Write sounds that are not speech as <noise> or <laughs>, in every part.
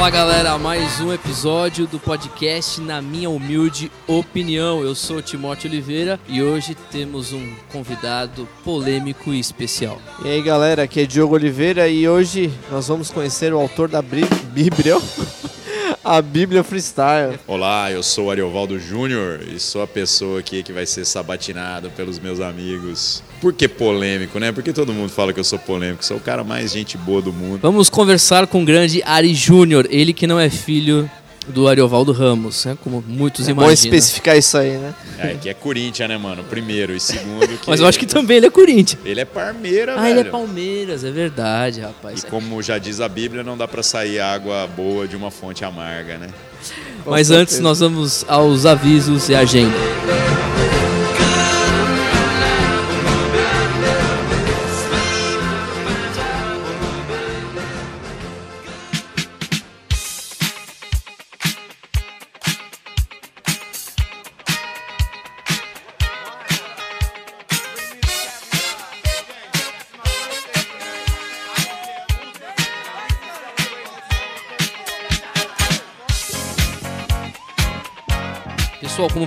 Fala galera, mais um episódio do podcast Na Minha Humilde Opinião. Eu sou Timóteo Oliveira e hoje temos um convidado polêmico e especial. E aí galera, aqui é Diogo Oliveira e hoje nós vamos conhecer o autor da Bíblia, <laughs> a Bíblia Freestyle. Olá, eu sou o Ariovaldo Júnior e sou a pessoa aqui que vai ser sabatinado pelos meus amigos. Por que polêmico, né? Porque todo mundo fala que eu sou polêmico, sou o cara mais gente boa do mundo. Vamos conversar com o grande Ari Júnior, ele que não é filho do Ariovaldo Ramos, né? como muitos É bom imaginam. especificar isso aí, né? É, que é Corinthians, né, mano? Primeiro e segundo <laughs> que Mas eu acho que também ele é Corinthians. ele é Parmeira, Ah, velho. ele é Palmeiras, é verdade, rapaz. E como já diz a Bíblia, não dá pra sair água boa de uma fonte amarga, né? Mas antes nós vamos aos avisos e agenda.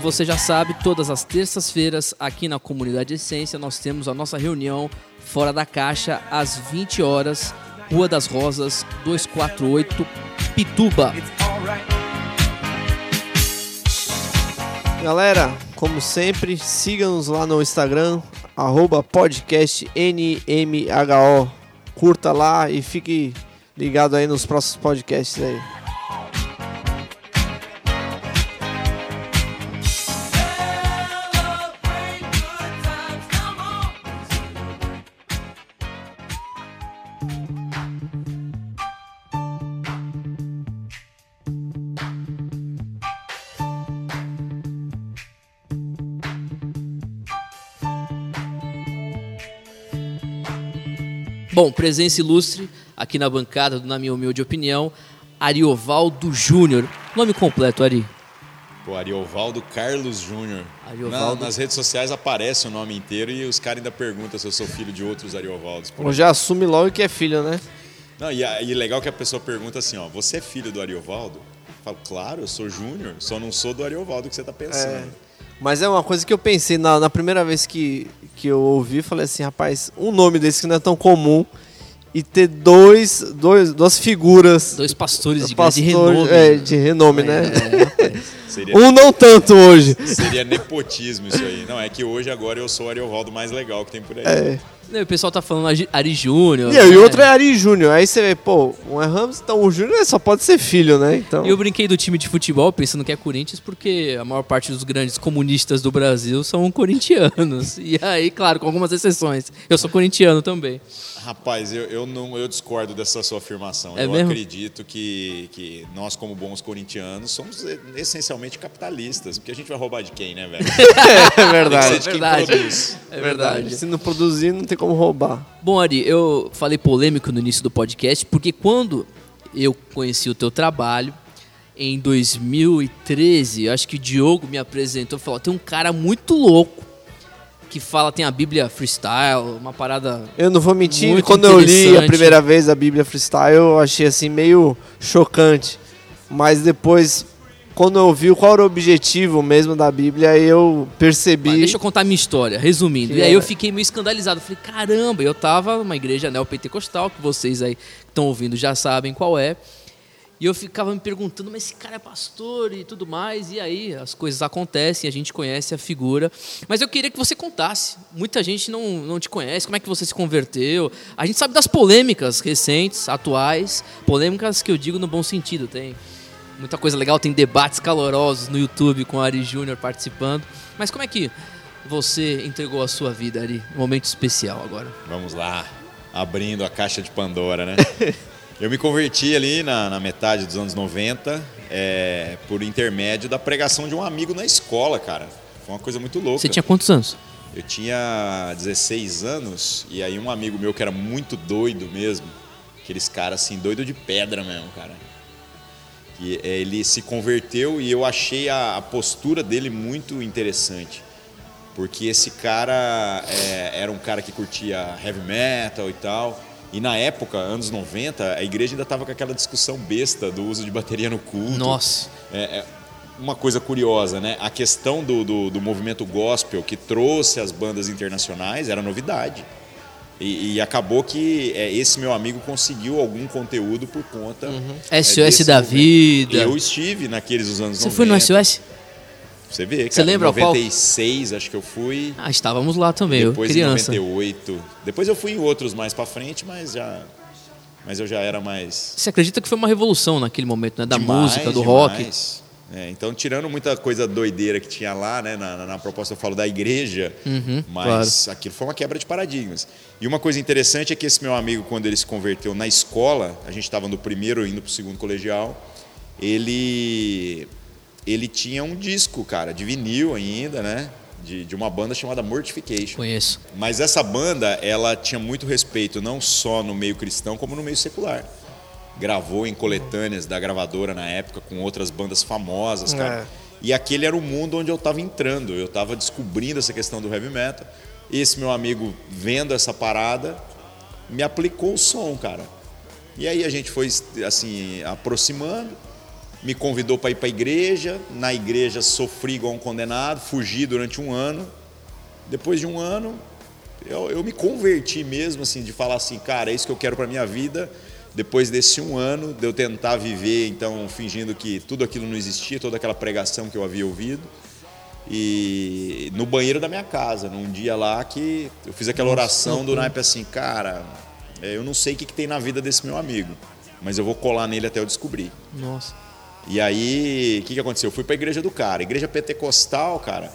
Você já sabe, todas as terças-feiras aqui na Comunidade Essência nós temos a nossa reunião fora da caixa às 20 horas, Rua das Rosas, 248, Pituba. Galera, como sempre, siga-nos lá no Instagram, arroba. Curta lá e fique ligado aí nos próximos podcasts aí. Bom, presença ilustre aqui na bancada, do na minha humilde opinião, Ariovaldo Júnior. Nome completo, Ari. O Ariovaldo Carlos Júnior. Ariovaldo. Na- nas redes sociais aparece o nome inteiro e os caras ainda perguntam se eu sou filho de outros Ariovaldos. Pô, Ou já assume logo que é filho, né? Não, e, a- e legal que a pessoa pergunta assim, ó, você é filho do Ariovaldo? Eu falo, claro, eu sou Júnior, só não sou do Ariovaldo que você tá pensando. Mas é uma coisa que eu pensei na, na primeira vez que, que eu ouvi, falei assim, rapaz, um nome desse que não é tão comum e ter dois, dois duas figuras Dois pastores de grande renome. é, de renome, né? É, <laughs> rapaz. Seria, Um não tanto hoje. seria nepotismo isso aí. Não, é que hoje agora eu sou o Ariovaldo mais legal que tem por aí. É. Não, o pessoal tá falando Ari- Júnior. E, né? o outro é Ari Júnior. Aí você vê, pô, um é Ramos, então o Júnior só pode ser filho, né? Então, E eu brinquei do time de futebol pensando que é Corinthians porque a maior parte dos grandes comunistas do Brasil são corintianos. <laughs> E aí, claro, com algumas exceções. Eu sou corintiano também. Rapaz, eu, eu não eu discordo dessa sua afirmação. É eu mesmo? acredito que, que nós, como bons corintianos, somos essencialmente capitalistas. Porque a gente vai roubar de quem, né, velho? <laughs> é Tem que verdade. ser de quem verdade. É verdade. Se não produzir, não tem como roubar. Bom, Ari, eu falei polêmico no início do podcast porque quando eu conheci o teu trabalho, em 2013, eu acho que o Diogo me apresentou e falou: tem um cara muito louco que fala, tem a Bíblia freestyle, uma parada. Eu não vou mentir, Muito quando eu li a primeira vez a Bíblia Freestyle, eu achei assim meio chocante. Mas depois, quando eu vi qual era o objetivo mesmo da Bíblia, eu percebi. Mas deixa eu contar a minha história, resumindo. Que e aí era- eu fiquei meio escandalizado. Falei, caramba, eu tava numa igreja neopentecostal, que vocês aí que estão ouvindo já sabem qual é. E eu ficava me perguntando, mas esse cara é pastor e tudo mais. E aí as coisas acontecem, a gente conhece a figura. Mas eu queria que você contasse. Muita gente não, não te conhece, como é que você se converteu. A gente sabe das polêmicas recentes, atuais. Polêmicas que eu digo no bom sentido. Tem muita coisa legal, tem debates calorosos no YouTube com o Ari Júnior participando. Mas como é que você entregou a sua vida, Ari? Um momento especial agora. Vamos lá, abrindo a caixa de Pandora, né? <laughs> Eu me converti ali na, na metade dos anos 90, é, por intermédio da pregação de um amigo na escola, cara. Foi uma coisa muito louca. Você tinha quantos anos? Eu tinha 16 anos e aí um amigo meu que era muito doido mesmo, aqueles caras assim, doido de pedra mesmo, cara. Que eh, ele se converteu e eu achei a, a postura dele muito interessante. Porque esse cara eh, era um cara que curtia heavy metal e tal. E na época, anos 90, a igreja ainda estava com aquela discussão besta do uso de bateria no culto. Nossa. É, é uma coisa curiosa, né? A questão do, do, do movimento gospel que trouxe as bandas internacionais era novidade. E, e, acabou que é, esse meu amigo conseguiu algum conteúdo por conta. Uhum. SOS da movimento. vida. Eu estive naqueles anos Você 90. foi no SOS? Você vê, cara, Você lembra em 96 acho que eu fui. Ah, estávamos lá também, depois eu criança. em 98. Depois eu fui em outros mais para frente, mas já mas eu já era mais Você acredita que foi uma revolução naquele momento, né, da demais, música, do demais. rock? É, então, tirando muita coisa doideira que tinha lá, né, na, na, na proposta eu falo da igreja, Uhum, mas aquilo foi uma quebra de paradigmas. E uma coisa interessante é que esse meu amigo, quando ele se converteu na escola, a gente estava no primeiro indo para o segundo colegial, ele ele tinha um disco, cara, de vinil ainda, né? De, de uma banda chamada Mortification. Conheço. Mas essa banda, ela tinha muito respeito não só no meio cristão, como no meio secular. Gravou em coletâneas da gravadora na época com outras bandas famosas, cara. É. E aquele era o mundo onde eu estava entrando, eu estava descobrindo essa questão do heavy metal. Esse meu amigo, vendo essa parada, me aplicou o som, cara. E aí a gente foi assim aproximando, me convidou para ir para a igreja. Na igreja sofri igual um condenado, fugi durante um ano. Depois de um ano, eu, eu me converti mesmo, assim, de falar assim, cara, é isso que eu quero para minha vida. Depois desse um ano, de eu tentar viver, então, fingindo que tudo aquilo não existia, toda aquela pregação que eu havia ouvido. E no banheiro da minha casa, num dia lá que eu fiz aquela oração do naipe assim, cara, é, eu não sei o que, que tem na vida desse meu amigo, mas eu vou colar nele até eu descobrir. Nossa. E aí, o que, que aconteceu? Eu fui para a igreja do cara. Igreja pentecostal, cara,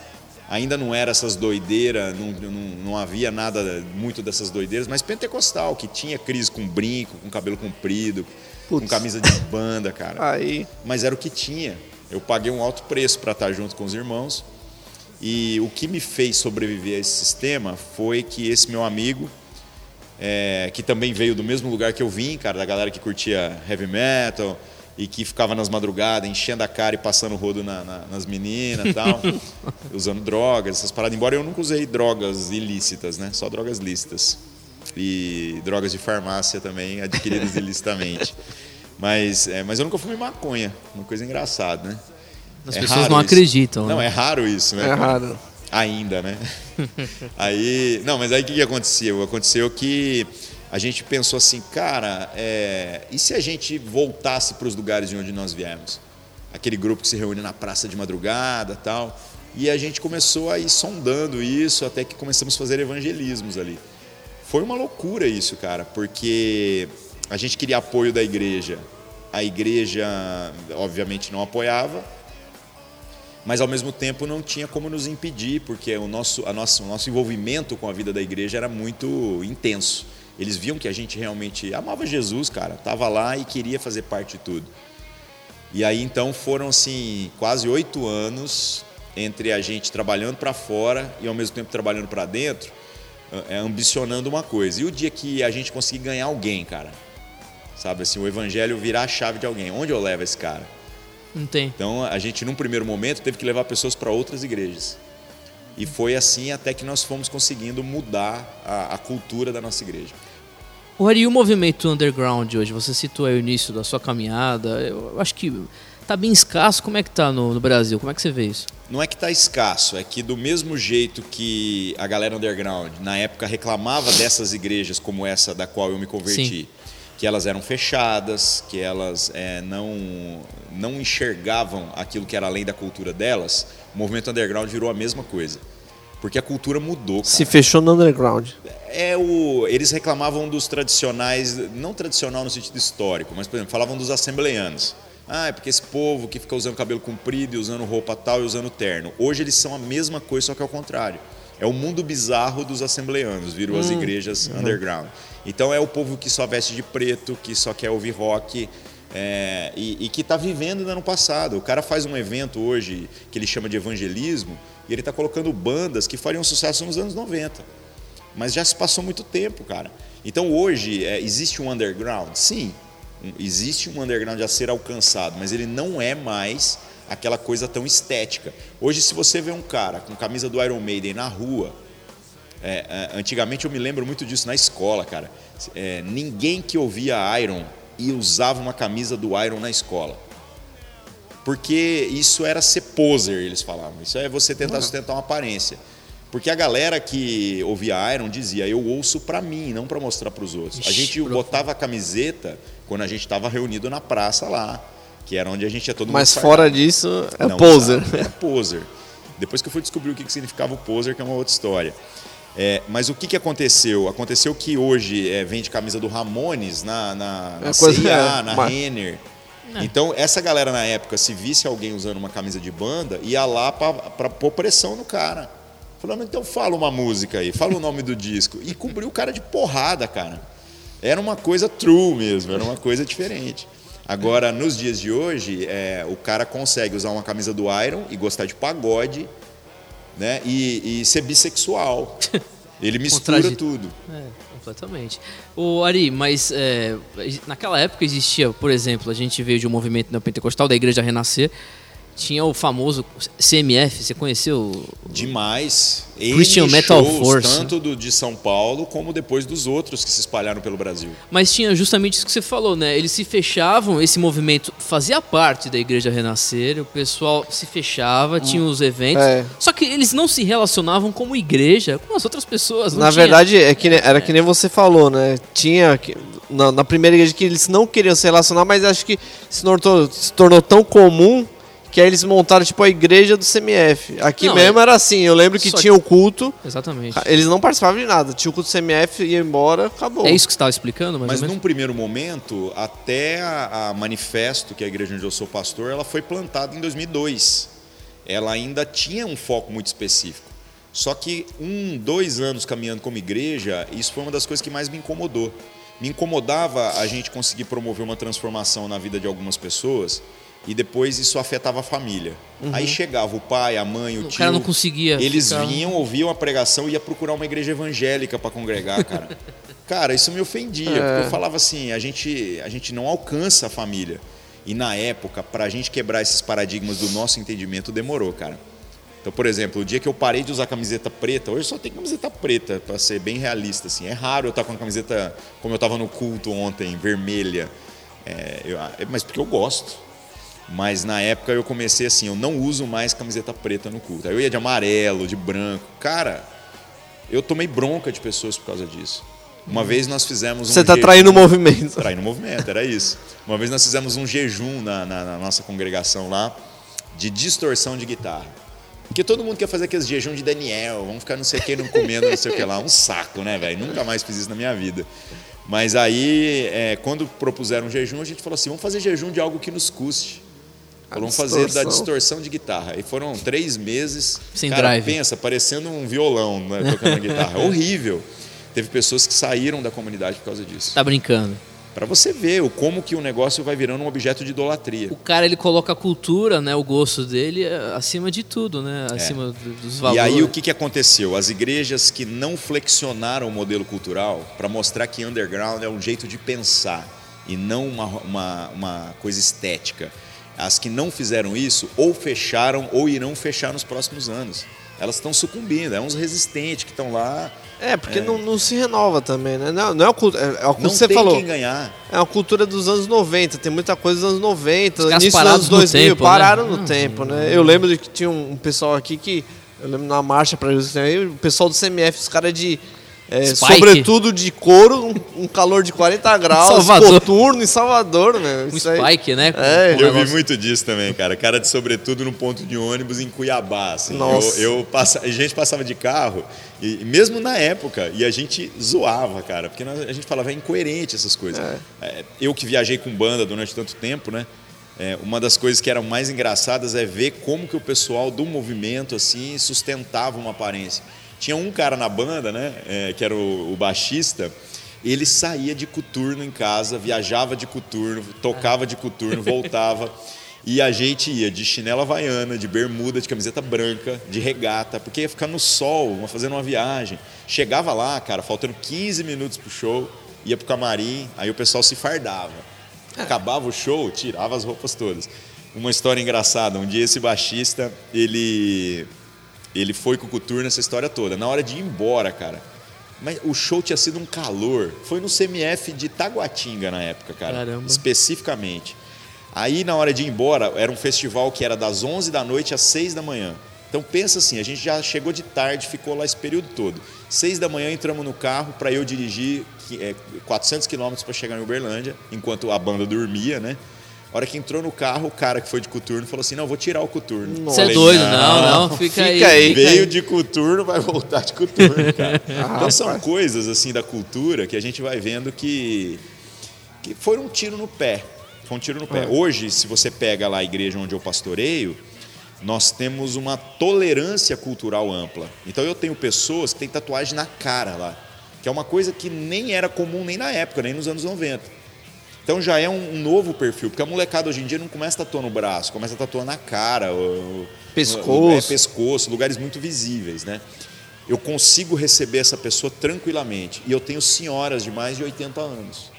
ainda não era essas doideiras, não, não, não havia nada muito dessas doideiras, mas pentecostal, que tinha crise com brinco, com cabelo comprido, com Putz. camisa de banda, cara. Aí, Mas era o que tinha. Eu paguei um alto preço para estar junto com os irmãos. E o que me fez sobreviver a esse sistema foi que esse meu amigo, é, que também veio do mesmo lugar que eu vim, cara, da galera que curtia heavy metal e que ficava nas madrugadas enchendo a cara e passando o rodo na- na- nas meninas e tal, <laughs> usando drogas, essas paradas. Embora eu nunca usei drogas ilícitas, né? Só drogas lícitas. E drogas de farmácia também adquiridas <laughs> ilicitamente. Mas, é, mas eu nunca fumei maconha, uma coisa engraçada, né? As É pessoas não isso. acreditam. Não, né? é raro isso, né? é raro. Ainda, né? <laughs> aí, não, mas aí o que que aconteceu? Aconteceu que a gente pensou assim, cara, é, e se a gente voltasse para os lugares de onde nós viemos? Aquele grupo que se reúne na praça de madrugada tal. E a gente começou a ir sondando isso até que começamos a fazer evangelismos ali. Foi uma loucura isso, cara, porque a gente queria apoio da igreja. A igreja, obviamente, não apoiava, mas ao mesmo tempo não tinha como nos impedir, porque o nosso, a nosso, o nosso envolvimento com a vida da igreja era muito intenso. Eles viam que a gente realmente amava Jesus, cara, estava lá e queria fazer parte de tudo. E aí então foram assim quase oito anos entre a gente trabalhando para fora e ao mesmo tempo trabalhando para dentro, é, ambicionando uma coisa. E o dia que a gente conseguir ganhar alguém, cara, sabe assim, o evangelho virar a chave de alguém, onde eu levo esse cara? Não tem. Então a gente, num primeiro momento, teve que levar pessoas para outras igrejas. E foi assim até que nós fomos conseguindo mudar a, a cultura da nossa igreja. O e o movimento underground hoje? Você citou aí o início da sua caminhada. Eu acho que tá bem escasso. Como é que tá no, no Brasil? Como é que você vê isso? Não é que está escasso, é que do mesmo jeito que a galera underground na época reclamava dessas igrejas como essa da qual eu me converti, Sim. que elas eram fechadas, que elas é, não, não enxergavam aquilo que era além da cultura delas, o movimento underground virou a mesma coisa. Porque a cultura mudou, cara. Se fechou no underground. É o, eles reclamavam dos tradicionais, não tradicional no sentido histórico, mas, por exemplo, falavam dos assembleianos. Ah, é porque esse povo que fica usando cabelo comprido e usando roupa tal e usando terno. Hoje eles são a mesma coisa, só que ao contrário. É o mundo bizarro dos assembleianos, viram as igrejas underground. Então é o povo que só veste de preto, que só quer ouvir rock, é, e, e que está vivendo ainda no passado. O cara faz um evento hoje que ele chama de evangelismo e ele está colocando bandas que fariam sucesso nos anos 90. Mas já se passou muito tempo, cara. Então hoje é, existe um underground? Sim, existe um underground a ser alcançado, mas ele não é mais aquela coisa tão estética. Hoje, se você vê um cara com camisa do Iron Maiden na rua, é, é, antigamente eu me lembro muito disso na escola, cara. é, ninguém que ouvia Iron e usava uma camisa do Iron na escola. Porque isso era ser poser, eles falavam. Isso é você tentar sustentar uma aparência. Porque a galera que ouvia Iron dizia, eu ouço para mim, não para mostrar para os outros. A gente profundo. botava a camiseta quando a gente estava reunido na praça lá, que era onde a gente ia todo Mas mundo fora fardado. disso, é Não poser. usava, Era poser. Depois que eu fui descobrir o que significava o poser, que é uma outra história. É, mas o que, que aconteceu? Aconteceu que hoje é, vende camisa do Ramones na, na, na É coisa- CIA, é, na mas- Renner. Então, essa galera na época, se visse alguém usando uma camisa de banda, ia lá para pôr pressão no cara. Falando, então fala uma música aí, fala o nome do disco. E cobriu o cara de porrada, cara. Era uma coisa true mesmo, era uma coisa diferente. Agora, nos dias de hoje, é, o cara consegue usar uma camisa do Iron e gostar de pagode, né? E, e ser bissexual. <laughs> Ele mistura tudo. É, completamente. O Ari, mas é, naquela época existia, por exemplo, a gente veio de um movimento neopentecostal da Igreja Renascer, tinha o famoso CMF, você conheceu? Demais. Christian N Metal shows, Force. Tanto do de São Paulo, como depois dos outros que se espalharam pelo Brasil. Mas tinha justamente isso que você falou, né? Eles se fechavam, esse movimento fazia parte da Igreja Renascer, o pessoal se fechava, tinha os eventos, É. só que eles não se relacionavam como igreja com as outras pessoas. não Na tinha- verdade, é que, era que nem você falou, né? Tinha. que- Na, na primeira igreja que eles não queriam se relacionar, mas acho que se tornou, se tornou tão comum que aí eles montaram tipo a igreja do CMF. Aqui Não, mesmo é- era assim, eu lembro que Só tinha o culto, Exatamente. eles não participavam de nada. Tinha o culto do CMF, ia embora, acabou. É isso que você estava explicando, Mas menos? num primeiro momento, até a, a manifesto, que é a igreja onde eu sou pastor, ela foi plantada em 2002. Ela ainda tinha um foco muito específico. Só que um, dois anos caminhando como igreja, isso foi uma das coisas que mais me incomodou. Me incomodava a gente conseguir promover uma transformação na vida de algumas pessoas e depois isso afetava a família. Aí chegava o pai, a mãe, o, Uhum. O tio. cara não conseguia Eles ficar- vinham, ouviam a pregação e ia procurar uma igreja evangélica para congregar, cara. <laughs> cara, isso me ofendia, porque eu falava assim, a gente, a gente não alcança a família. E na época, para a gente quebrar esses paradigmas do nosso entendimento, demorou, cara. Então, por exemplo, o dia que eu parei de usar camiseta preta, hoje só tem camiseta preta, para ser bem realista. Assim. É raro eu estar com uma camiseta, como eu estava no culto ontem, vermelha. É, eu- é, mas porque eu gosto. Mas na época eu comecei assim, eu não uso mais camiseta preta no culto. Aí eu ia de amarelo, de branco. Cara, eu tomei bronca de pessoas por causa disso. Uma vez nós fizemos um Você tá jejum- traindo o movimento. Traindo o movimento, era isso. Uma vez nós fizemos um jejum na, na- na nossa congregação lá de distorção de guitarra. Porque todo mundo quer fazer aqueles jejum de Daniel, vamos ficar não sei o que, não comendo não sei o que lá. Um saco, né, velho? Nunca mais fiz isso na minha vida. Mas aí, é, quando propuseram um jejum, a gente falou assim: vamos fazer jejum de algo que nos custe. Falou, Vamos fazer da distorção. de guitarra. E foram três meses. Sem cara, drive. pensa, parecendo um violão né, tocando a guitarra. <laughs> Horrível. Teve pessoas que saíram da comunidade por causa disso. Tá brincando. Para você ver o como que o negócio vai virando um objeto de idolatria. O cara ele coloca a cultura, né, o gosto dele é, acima de tudo, né, acima do- dos É. E valores. aí o que, que aconteceu? As igrejas que não flexionaram o modelo cultural para mostrar que underground é um jeito de pensar e não uma, uma, uma coisa estética. As que não fizeram isso ou fecharam ou irão fechar nos próximos anos. Elas estão sucumbindo, é uns resistentes que estão lá. É, porque Não, não se renova também, né? Não, não é o culto. É, é o culto Não que você tem falou. quem ganhar. É uma cultura dos anos 90, tem muita coisa dos anos 90, Os início dos anos no 2000, tempo, né? pararam no Hum, tempo, né? Eu lembro de que tinha um, um pessoal aqui que, eu lembro na marcha pra Jesus, também, o pessoal do CMF, os caras de, é, Spike. sobretudo de couro, um, um calor de 40 graus, Salvador. coturno em Salvador, né? um Isso aí- spike, né? É, Eu vi muito disso também, cara. Cara de sobretudo no ponto de ônibus em Cuiabá. Assim. Nossa. Eu, eu passa... A gente passava de carro, e mesmo na época, e a gente zoava, cara, porque nós- a gente falava, é incoerente essas coisas. É, Eu que viajei com banda durante tanto tempo, né? é, uma das coisas que eram mais engraçadas é ver como que o pessoal do movimento assim sustentava uma aparência. Tinha um cara na banda, né, é, que era o, o baixista, ele saía de coturno em casa, viajava de coturno, tocava de coturno, voltava. E a gente ia de chinela havaiana, de bermuda, de camiseta branca, de regata, porque ia ficar no sol, fazendo uma viagem. Chegava lá, cara, faltando 15 minutos pro show, ia pro camarim, aí o pessoal se fardava. Acabava o show, tirava as roupas todas. Uma história engraçada, um dia esse baixista, ele ele foi com o coturno essa história toda. Na hora de ir embora, cara, Mas o show tinha sido um calor. Foi no CMF de Taguatinga na época, cara. Caramba. Especificamente. Aí, na hora de ir embora, era um festival que era das 11 da noite às 6 da manhã. Então, pensa assim: a gente já chegou de tarde, ficou lá esse período todo. 6 da manhã entramos no carro para eu dirigir que- é, 400 quilômetros para chegar em Uberlândia, enquanto a banda dormia, né? A hora que entrou no carro, o cara que foi de coturno falou assim: Não, vou tirar o coturno. Você é doido, não, não, fica, fica aí. aí. fica Veio de coturno, vai voltar de coturno, <laughs> cara. Ah, então são rapaz. coisas assim da cultura que a gente vai vendo que, que foram um tiro no pé. Foi um tiro no pé. Hoje, se você pega lá a igreja onde eu pastoreio, nós temos uma tolerância cultural ampla. Então eu tenho pessoas que têm tatuagem na cara lá, que é uma coisa que nem era comum nem na época, nem nos anos 90. Então já é um, um novo perfil, porque a molecada hoje em dia não começa a tatuar no braço, começa a tatuar na cara, o- o- Pescoço. é, pescoço, lugares muito visíveis, né? Eu consigo receber essa pessoa tranquilamente. E eu tenho senhoras de mais de 80 anos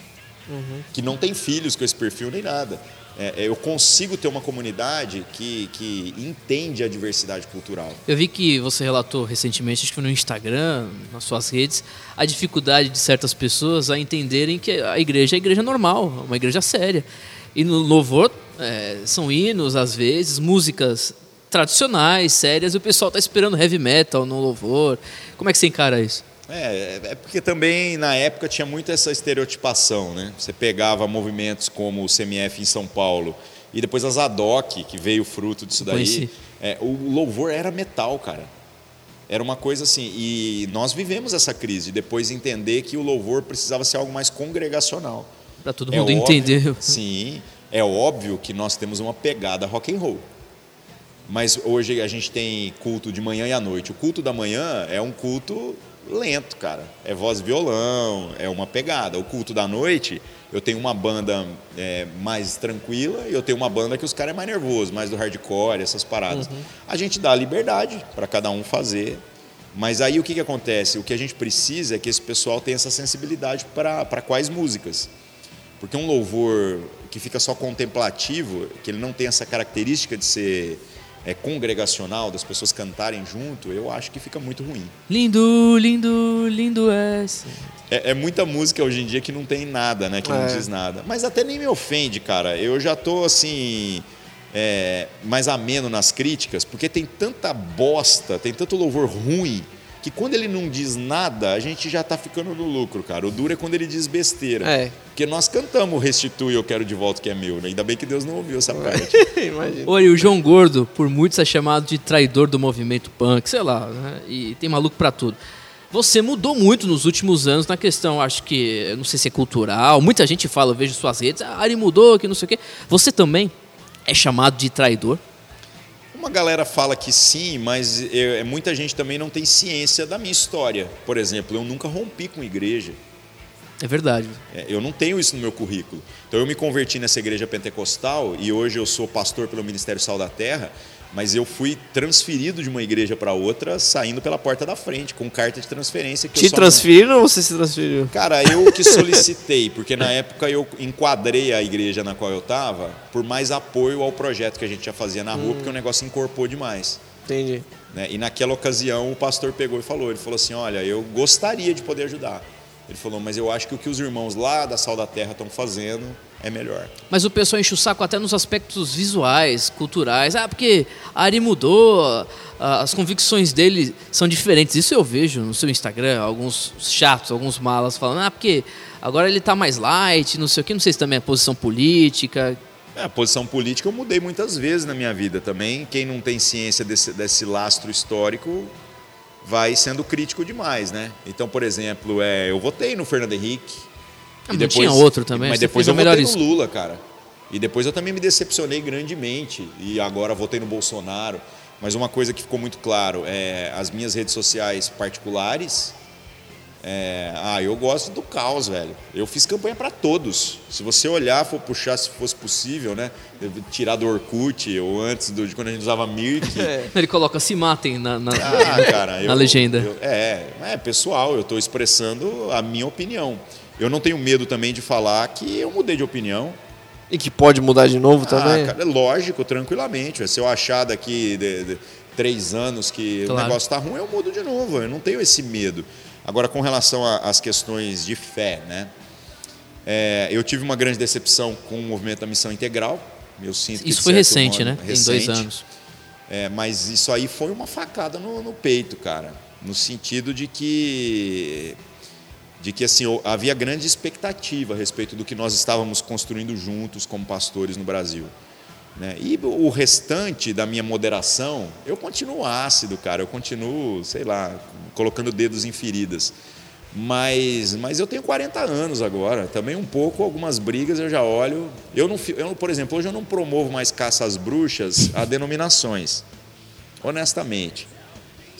que não têm filhos com esse perfil nem nada. É, é, eu consigo ter uma comunidade que, que entende a diversidade cultural. Eu vi que você relatou recentemente, acho que no Instagram, nas suas redes, a dificuldade de certas pessoas a entenderem que a igreja é a igreja normal, uma igreja séria. E no louvor é, são hinos, às vezes, músicas tradicionais, sérias, e o pessoal está esperando heavy metal no louvor. Como é que você encara isso? É, é porque também na época tinha muito essa estereotipação, né? Você pegava movimentos como o CMF em São Paulo e depois a Zadok, que veio fruto disso daí. É, o louvor era metal, cara. Era uma coisa assim. E nós vivemos essa crise, de depois entender que o louvor precisava ser algo mais congregacional. Para todo É mundo óbvio- entender. Sim, é óbvio que nós temos uma pegada rock and roll. Mas hoje a gente tem culto de manhã e à noite. O culto da manhã é um culto lento, cara. É voz e violão, é uma pegada. O culto da noite, eu tenho uma banda é, mais tranquila e eu tenho uma banda que os caras é mais nervoso, mais do hardcore, essas paradas. A gente dá liberdade para cada um fazer. Mas aí o que, que acontece? O que a gente precisa é que esse pessoal tenha essa sensibilidade para quais músicas. Porque um louvor que fica só contemplativo, que ele não tem essa característica de ser é, congregacional, das pessoas cantarem junto, eu acho que fica muito ruim. Lindo, lindo, lindo é. É, é muita música hoje em dia que não tem nada, né? Que não É. diz nada. Mas até nem me ofende, cara. Eu já tô assim. é, mais ameno nas críticas, porque tem tanta bosta, tem tanto louvor ruim, que quando ele não diz nada, a gente já tá ficando no lucro, cara. O duro é quando ele diz besteira. É. Porque nós cantamos Restitui, Eu Quero de Volta, que é meu, né? Ainda bem que Deus não ouviu essa parte. <laughs> Imagina. Olha, o João Gordo, por muitos é chamado de traidor do movimento punk, sei lá, né? E tem maluco pra tudo. Você mudou muito nos últimos anos na questão, acho que, não sei se é cultural, muita gente fala, eu vejo suas redes, ah, Ari mudou, que não sei o quê. Você também é chamado de traidor? Uma galera fala que sim, mas eu- é, muita gente também não tem ciência da minha história. Por exemplo, eu nunca rompi com igreja. É verdade. É, Eu não tenho isso no meu currículo. Então eu me converti nessa igreja pentecostal e hoje eu sou pastor pelo Ministério Sal da Terra, mas eu fui transferido de uma igreja para outra saindo pela porta da frente, com carta de transferência. Que Te só não- transferiram ou você se transferiu? Cara, eu que solicitei, porque na época eu enquadrei a igreja na qual eu estava por mais apoio ao projeto que a gente já fazia na rua, porque o negócio encorpou demais. Entendi. né? E naquela ocasião o pastor pegou e falou, ele falou assim, olha, eu gostaria de poder ajudar. Ele falou, mas eu acho que o que os irmãos lá da Sal da Terra estão fazendo é melhor. Mas o pessoal enche o saco até nos aspectos visuais, culturais. Ah, porque a Ari mudou, as convicções dele são diferentes. Isso eu vejo no seu Instagram, alguns chatos, alguns malas falando, ah, porque agora ele tá mais light, não sei o que, não sei se também é posição política. É, a posição política eu mudei muitas vezes na minha vida também. Quem não tem ciência desse, desse lastro histórico vai sendo crítico demais, né? Então, por exemplo, é, eu votei no Fernando Henrique. Ah, mas tinha outro também, Mas depois eu votei isso. no Lula, cara. E depois eu também me decepcionei grandemente. E agora votei no Bolsonaro. Mas uma coisa que ficou muito claro é as minhas redes sociais particulares. é, ah, eu gosto do caos, velho. Eu fiz campanha para todos. Se você olhar, for puxar, se fosse possível, né? Tirar do Orkut ou antes do, de quando a gente usava Mirk. <laughs> Ele coloca se matem na, na- Ah, cara, <laughs> eu, na legenda. eu- é, é pessoal, eu estou expressando a minha opinião. Eu não tenho medo também de falar que eu mudei de opinião. E que pode mudar de novo também? Ah, cara, é lógico, tranquilamente. Se eu achar daqui de, de três anos que o Claro. negócio está ruim, eu mudo de novo. Eu não tenho esse medo. Agora, com relação às questões de fé, né? É, eu tive uma grande decepção com o movimento da missão integral. Eu sinto Isso que, foi recente, modo, né? Tem dois recente. anos. É, mas isso aí foi uma facada no, no peito, cara. No sentido de que de que assim havia grande expectativa a respeito do que nós estávamos construindo juntos como pastores no Brasil. Né? E o restante da minha moderação, eu continuo ácido, cara. Eu continuo, sei lá, colocando dedos em feridas. Mas, mas eu tenho 40 anos agora. Também um pouco, algumas brigas eu já olho. Eu não, eu, por exemplo, hoje eu não promovo mais caça às bruxas a denominações. Honestamente.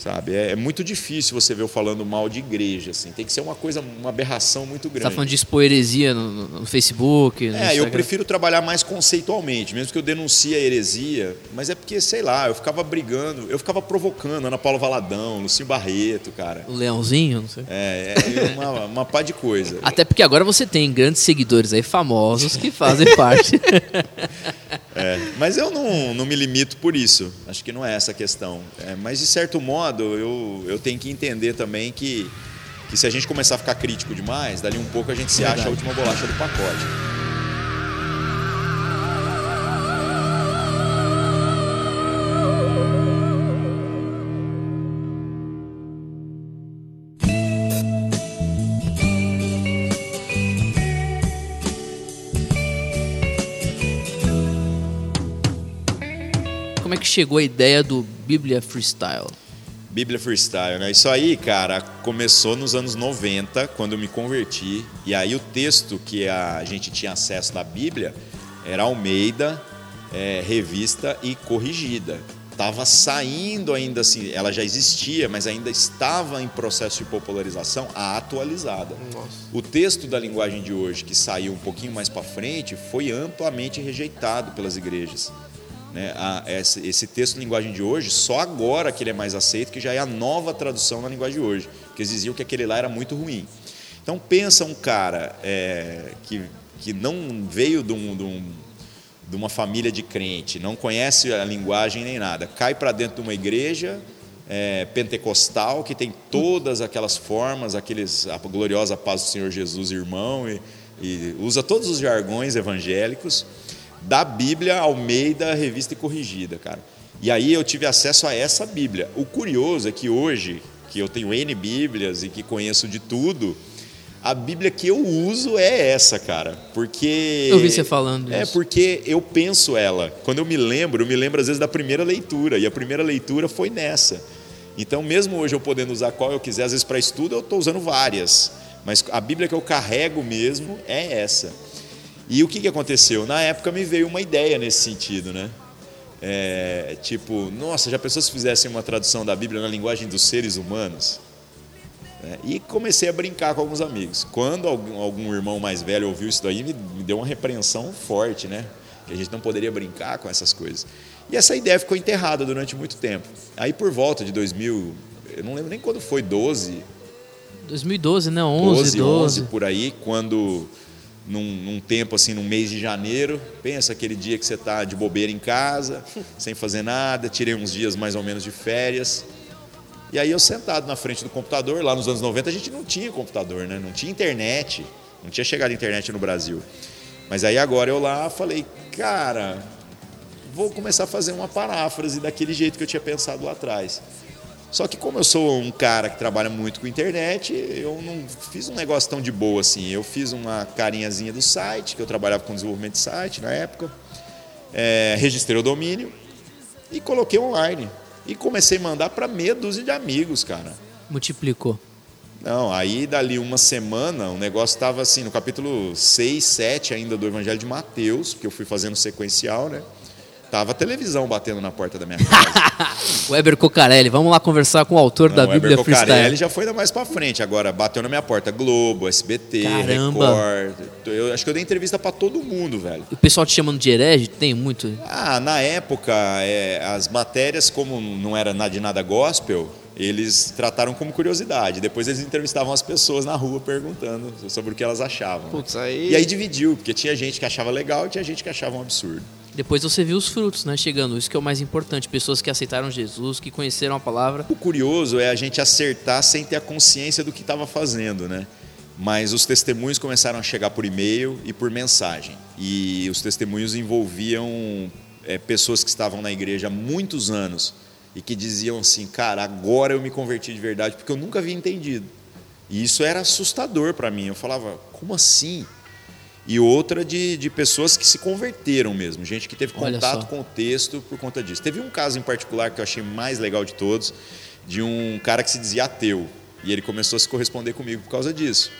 Sabe? É, é muito difícil você ver eu falando mal de igreja. Assim. Tem que ser uma coisa, uma aberração muito Você grande. tá falando de expor heresia no, no- Facebook? no É, eu Instagram. prefiro trabalhar mais conceitualmente, mesmo que eu denuncie a heresia, mas é porque, sei lá, eu ficava brigando, eu ficava provocando Ana Paula Valadão, Lucinho Barreto, cara. O Leãozinho, não sei. É, é uma, uma pá de coisa. Até porque agora você tem grandes seguidores aí, famosos, que fazem parte. <laughs> É, mas eu não, não me limito por isso, acho que não é essa a questão. É, mas, de certo modo, eu, eu tenho que entender também que, que se a gente começar a ficar crítico demais, dali um pouco a gente se acha a última bolacha do pacote. Chegou a ideia do Bíblia Freestyle? Bíblia Freestyle, né? Isso aí, cara, começou nos anos 90, quando eu me converti. E aí o texto que a gente tinha acesso da Bíblia era Almeida, é, revista e corrigida. Tava saindo ainda assim, ela já existia, mas ainda estava em processo de popularização, a atualizada. O texto da linguagem de hoje, que saiu um pouquinho mais para frente, foi amplamente rejeitado pelas igrejas. Né? A- esse, esse texto de linguagem de hoje, só agora que ele é mais aceito, que já é a nova tradução na linguagem de hoje, porque eles diziam que aquele lá era muito ruim. Então pensa um cara é, que, que não veio de, um- de um- de uma família de crente, não conhece a linguagem nem nada, cai para dentro de uma igreja é, pentecostal que tem todas aquelas formas, aqueles a gloriosa paz do Senhor Jesus, irmão, e, e usa todos os jargões evangélicos da Bíblia Almeida, revista e corrigida, cara. E aí eu tive acesso a essa Bíblia. O curioso é que hoje, que eu tenho N Bíblias e que conheço de tudo, a Bíblia que eu uso é essa, cara. Porque. Eu vi você falando É, isso. porque eu penso ela. Quando eu me lembro, eu me lembro às vezes da primeira leitura. E a primeira leitura foi nessa. Então, mesmo hoje eu podendo usar qual eu quiser, às vezes para estudo eu estou usando várias. Mas a Bíblia que eu carrego mesmo é essa. E o que, que aconteceu? Na época me veio uma ideia nesse sentido, né? É, tipo, nossa, já pensou se fizessem uma tradução da Bíblia na linguagem dos seres humanos? É, e comecei a brincar com alguns amigos. Quando algum, algum irmão mais velho ouviu isso daí, me, me deu uma repreensão forte, né? Que a gente não poderia brincar com essas coisas. E essa ideia ficou enterrada durante muito tempo. Aí por volta de 2000, eu não lembro nem quando foi, 12, 2012, né? 11, 12, 12. 11 por aí, quando num, num tempo assim, num mês de janeiro, pensa aquele dia que você está de bobeira em casa, sem fazer nada, tirei uns dias mais ou menos de férias. E aí eu sentado na frente do computador, lá nos anos 90 a gente não tinha computador, né? Não tinha internet, não tinha chegado internet no Brasil. Mas aí agora eu lá falei, cara, vou começar a fazer uma paráfrase daquele jeito que eu tinha pensado lá atrás. Só que como eu sou um cara que trabalha muito com internet, eu não fiz um negócio tão de boa assim. Eu fiz uma carinhazinha do site, que eu trabalhava com desenvolvimento de site na época, é, registrei o domínio e coloquei online. E comecei a mandar para meia dúzia de amigos, cara. Multiplicou. Não, aí dali uma semana o negócio estava assim, no capítulo 6, 7 ainda do Evangelho de Mateus, porque eu fui fazendo sequencial, né? Tava a televisão batendo na porta da minha casa. <laughs> Weber Cocarelli, vamos lá conversar com o autor da Não, o Bíblia Heber Cocarelli Freestyle. já foi mais pra frente. Agora bateu na minha porta Globo, SBT, Caramba. Record. Eu acho que eu dei entrevista pra todo mundo, velho. O pessoal te chamando de herege? Tem muito. Ah, na época, é, as matérias, como não era nada de nada gospel, eles trataram como curiosidade. Depois eles entrevistavam as pessoas na rua perguntando sobre o que elas achavam. né? Putz, aí. E aí dividiu, porque tinha gente que achava legal e tinha gente que achava um absurdo. Depois você viu os frutos, né? Chegando, isso que é o mais importante. Pessoas que aceitaram Jesus, que conheceram a palavra. O curioso é a gente acertar sem ter a consciência do que estava fazendo, né? Mas os testemunhos começaram a chegar por e-mail e por mensagem. E os testemunhos envolviam é, pessoas que estavam na igreja há muitos anos e que diziam assim: Cara, agora eu me converti de verdade, porque eu nunca havia entendido. E isso era assustador para mim. Eu falava: Como assim? E outra de, de pessoas que se converteram mesmo, gente que teve contato com o texto por conta disso. Teve um caso em particular que eu achei mais legal de todos, de um cara que se dizia ateu, e ele começou a se corresponder comigo por causa disso.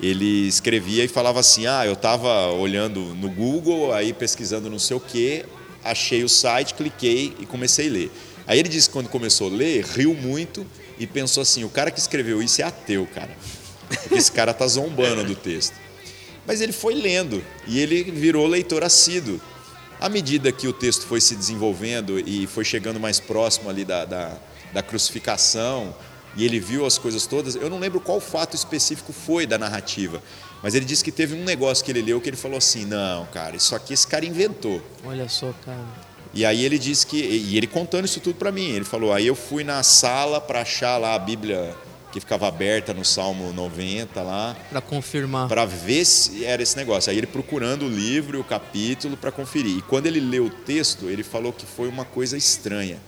Ele escrevia e falava assim: Ah, eu estava olhando no Google, aí pesquisando não sei o que, achei o site, cliquei e comecei a ler. Aí ele disse que quando começou a ler, riu muito e pensou assim: o cara que escreveu isso é ateu, cara. Esse cara tá zombando do texto. Mas ele foi lendo e ele virou leitor assíduo. À medida que o texto foi se desenvolvendo e foi chegando mais próximo ali da, da, da crucificação, e ele viu as coisas todas, eu não lembro qual fato específico foi da narrativa, mas ele disse que teve um negócio que ele leu que ele falou assim: não, cara, isso aqui esse cara inventou. Olha só, cara. E aí ele disse que, e ele contando isso tudo para mim, ele falou: aí eu fui na sala para achar lá a Bíblia que ficava aberta no Salmo 90 lá. Para confirmar. Para ver se era esse negócio. Aí ele procurando o livro e o capítulo para conferir. E quando ele leu o texto, ele falou que foi uma coisa estranha.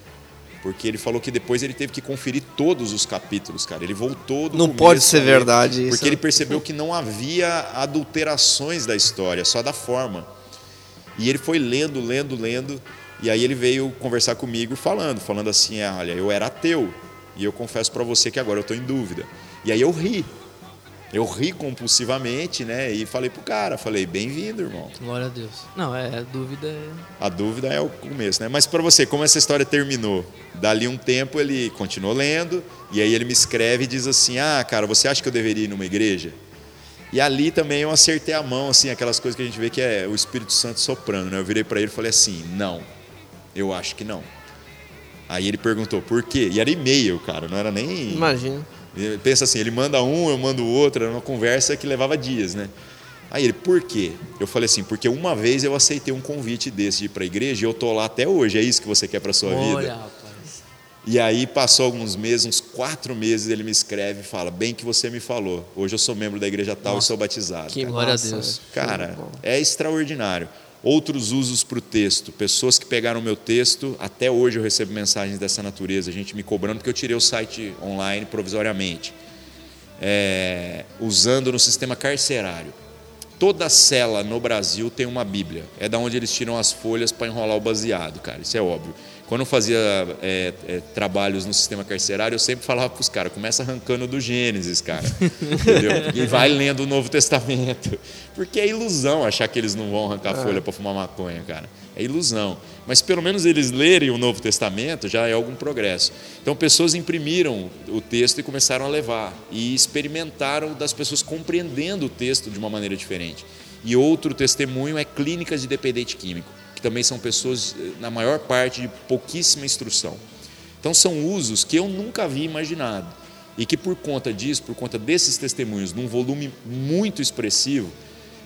Porque ele falou que depois ele teve que conferir todos os capítulos, cara. Ele voltou do Não pode ser verdade isso. Porque ele percebeu que não havia adulterações da história, só da forma. E ele foi lendo, lendo, lendo. E aí ele veio conversar comigo falando, falando assim, ah, olha, eu era ateu, e eu confesso para você que agora eu estou em dúvida. E aí eu ri. Eu ri compulsivamente, né? E falei pro cara, falei, bem-vindo, irmão. Glória a Deus. Não, é, a dúvida é. A dúvida é o começo, né? Mas para você, como essa história terminou? Dali um tempo ele continuou lendo, e aí ele me escreve e diz assim: Ah, cara, você acha que eu deveria ir numa igreja? E ali também eu acertei a mão, assim, aquelas coisas que a gente vê que é o Espírito Santo soprando, né? Eu virei para ele e falei assim: Não, eu acho que não. Aí ele perguntou por quê? E era e-mail, cara, não era nem. Imagina. Pensa assim, ele manda um, eu mando o outro, era uma conversa que levava dias, né? Aí ele, por quê? Eu falei assim, porque uma vez eu aceitei um convite desse de ir para a igreja e eu tô lá até hoje. É isso que você quer para sua Olha, vida? Rapaz. E aí passou alguns meses, uns quatro meses, ele me escreve e fala: bem que você me falou. Hoje eu sou membro da igreja tal Nossa, e sou batizado. Que glória a Deus. Cara, é extraordinário outros usos para o texto. Pessoas que pegaram meu texto, até hoje eu recebo mensagens dessa natureza, gente me cobrando porque eu tirei o site online provisoriamente. É, usando no sistema carcerário. Toda cela no Brasil tem uma Bíblia. É da onde eles tiram as folhas para enrolar o baseado, cara. Isso é óbvio. Quando eu fazia é, é, trabalhos no sistema carcerário, eu sempre falava para os caras: começa arrancando do Gênesis, cara. <laughs> Entendeu? E vai lendo o Novo Testamento. Porque é ilusão achar que eles não vão arrancar é. folha para fumar maconha, cara. É ilusão. Mas pelo menos eles lerem o Novo Testamento já é algum progresso. Então, pessoas imprimiram o texto e começaram a levar. E experimentaram das pessoas compreendendo o texto de uma maneira diferente. E outro testemunho é clínicas de dependente químico também são pessoas, eh, na maior parte, de pouquíssima instrução. Então, são usos que eu nunca havia imaginado. E que, por conta disso, por conta desses testemunhos, num volume muito expressivo,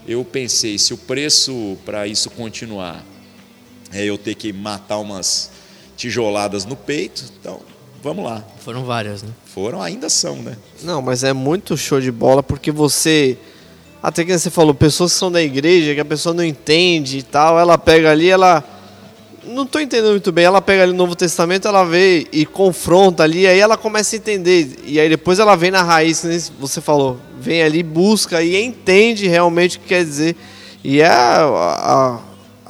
eu pensei: se o preço para isso continuar é eu ter que matar umas tijoladas no peito, então vamos lá. Foram várias, né? Foram, ainda são, né? Não, mas é muito show de bola porque você até que você falou, pessoas que são da igreja, que a pessoa não entende e tal, ela pega ali, ela. Não estou entendendo muito bem, ela pega ali o Novo Testamento, ela vê e confronta ali, aí ela começa a entender. E aí depois ela vem na raiz, você falou, vem ali, busca e entende realmente o que quer dizer. E é a, a,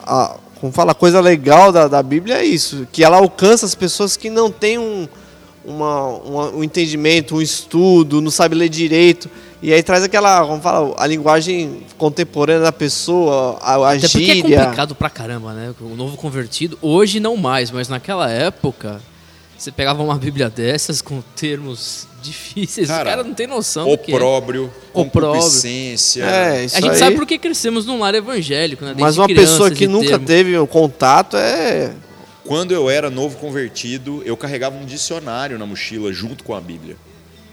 a como fala, a coisa legal da, da Bíblia é isso, que ela alcança as pessoas que não têm um, uma, uma, um entendimento, um estudo, não sabe ler direito. E aí traz aquela, vamos falar, a linguagem contemporânea da pessoa, a, a Até gíria. Porque é complicado pra caramba, né? O novo convertido, hoje não mais, mas naquela época, você pegava uma bíblia dessas com termos <laughs> difíceis, cara, os caras não tem noção opróbrio, do que é. concupiscência. É, a gente aí... sabe porque crescemos num lar evangélico, né? Desde mas uma criança, pessoa que nunca termo. teve um contato é... Quando eu era novo convertido, eu carregava um dicionário na mochila junto com a Bíblia.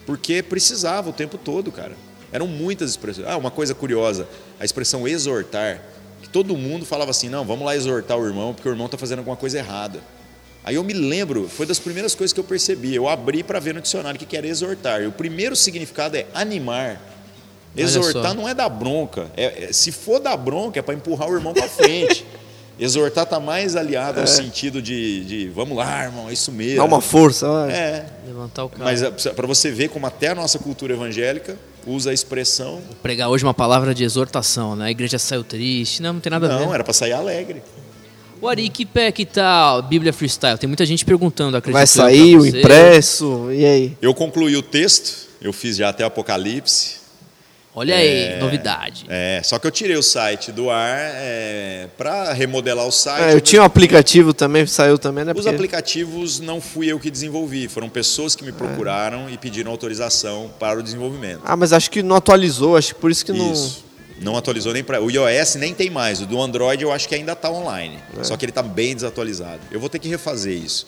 Porque precisava o tempo todo, cara. Eram muitas expressões. Ah, uma coisa curiosa, a expressão exortar, que todo mundo falava assim: não, vamos lá exortar o irmão, porque o irmão está fazendo alguma coisa errada. Aí eu me lembro, foi das primeiras coisas que eu percebi. Eu abri para ver no dicionário o que era exortar. E o primeiro significado é animar. Exortar não é dar bronca. É, é, se for dar bronca, é para empurrar o irmão para frente. <laughs> Exortar está mais aliado é. ao sentido de, de, vamos lá, irmão, é isso mesmo. Dá uma força. Vai. É. Levantar o carro. Mas é, para você ver como até a nossa cultura evangélica usa a expressão. Vou pregar hoje uma palavra de exortação, né? A igreja saiu triste. Não, não tem nada não, a ver. Não, era para sair alegre. O Ari, que pé que tá Bíblia Freestyle? Tem muita gente perguntando, acredito. Vai sair o impresso, e aí? Eu concluí o texto, eu fiz já até Apocalipse. Olha é, aí, novidade. É, só que eu tirei o site do ar é, para remodelar o site. É, eu tinha um aplicativo também, saiu também, né? Os aplicativos não fui eu que desenvolvi, foram pessoas que me procuraram e pediram autorização para o desenvolvimento. Ah, mas acho que não atualizou, acho que por isso que não. Isso. Não atualizou nem para. O iOS nem tem mais. O do Android eu acho que ainda está online. É. Só que ele está bem desatualizado. Eu vou ter que refazer isso.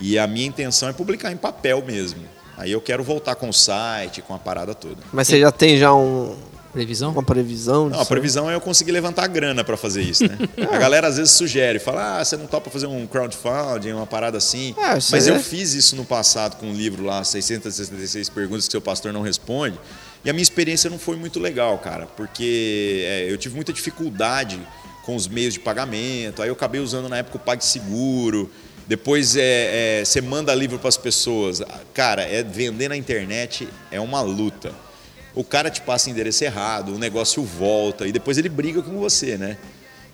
E a minha intenção é publicar em papel mesmo. Aí eu quero voltar com o site, com a parada toda. Mas você já tem já um previsão? Uma previsão? Não, a previsão é eu conseguir levantar a grana para fazer isso, né? <laughs> a galera às vezes sugere, fala: "Ah, você não topa fazer um crowdfunding, uma parada assim?". É, Mas é. eu fiz isso no passado com um livro lá, 666 perguntas que seu pastor não responde. E a minha experiência não foi muito legal, cara, porque é, eu tive muita dificuldade com os meios de pagamento. Aí eu acabei usando na época o PagSeguro. Depois é, é, você manda livro para as pessoas. Cara, é vender na internet é uma luta. O cara te passa endereço errado, o negócio volta e depois ele briga com você, né?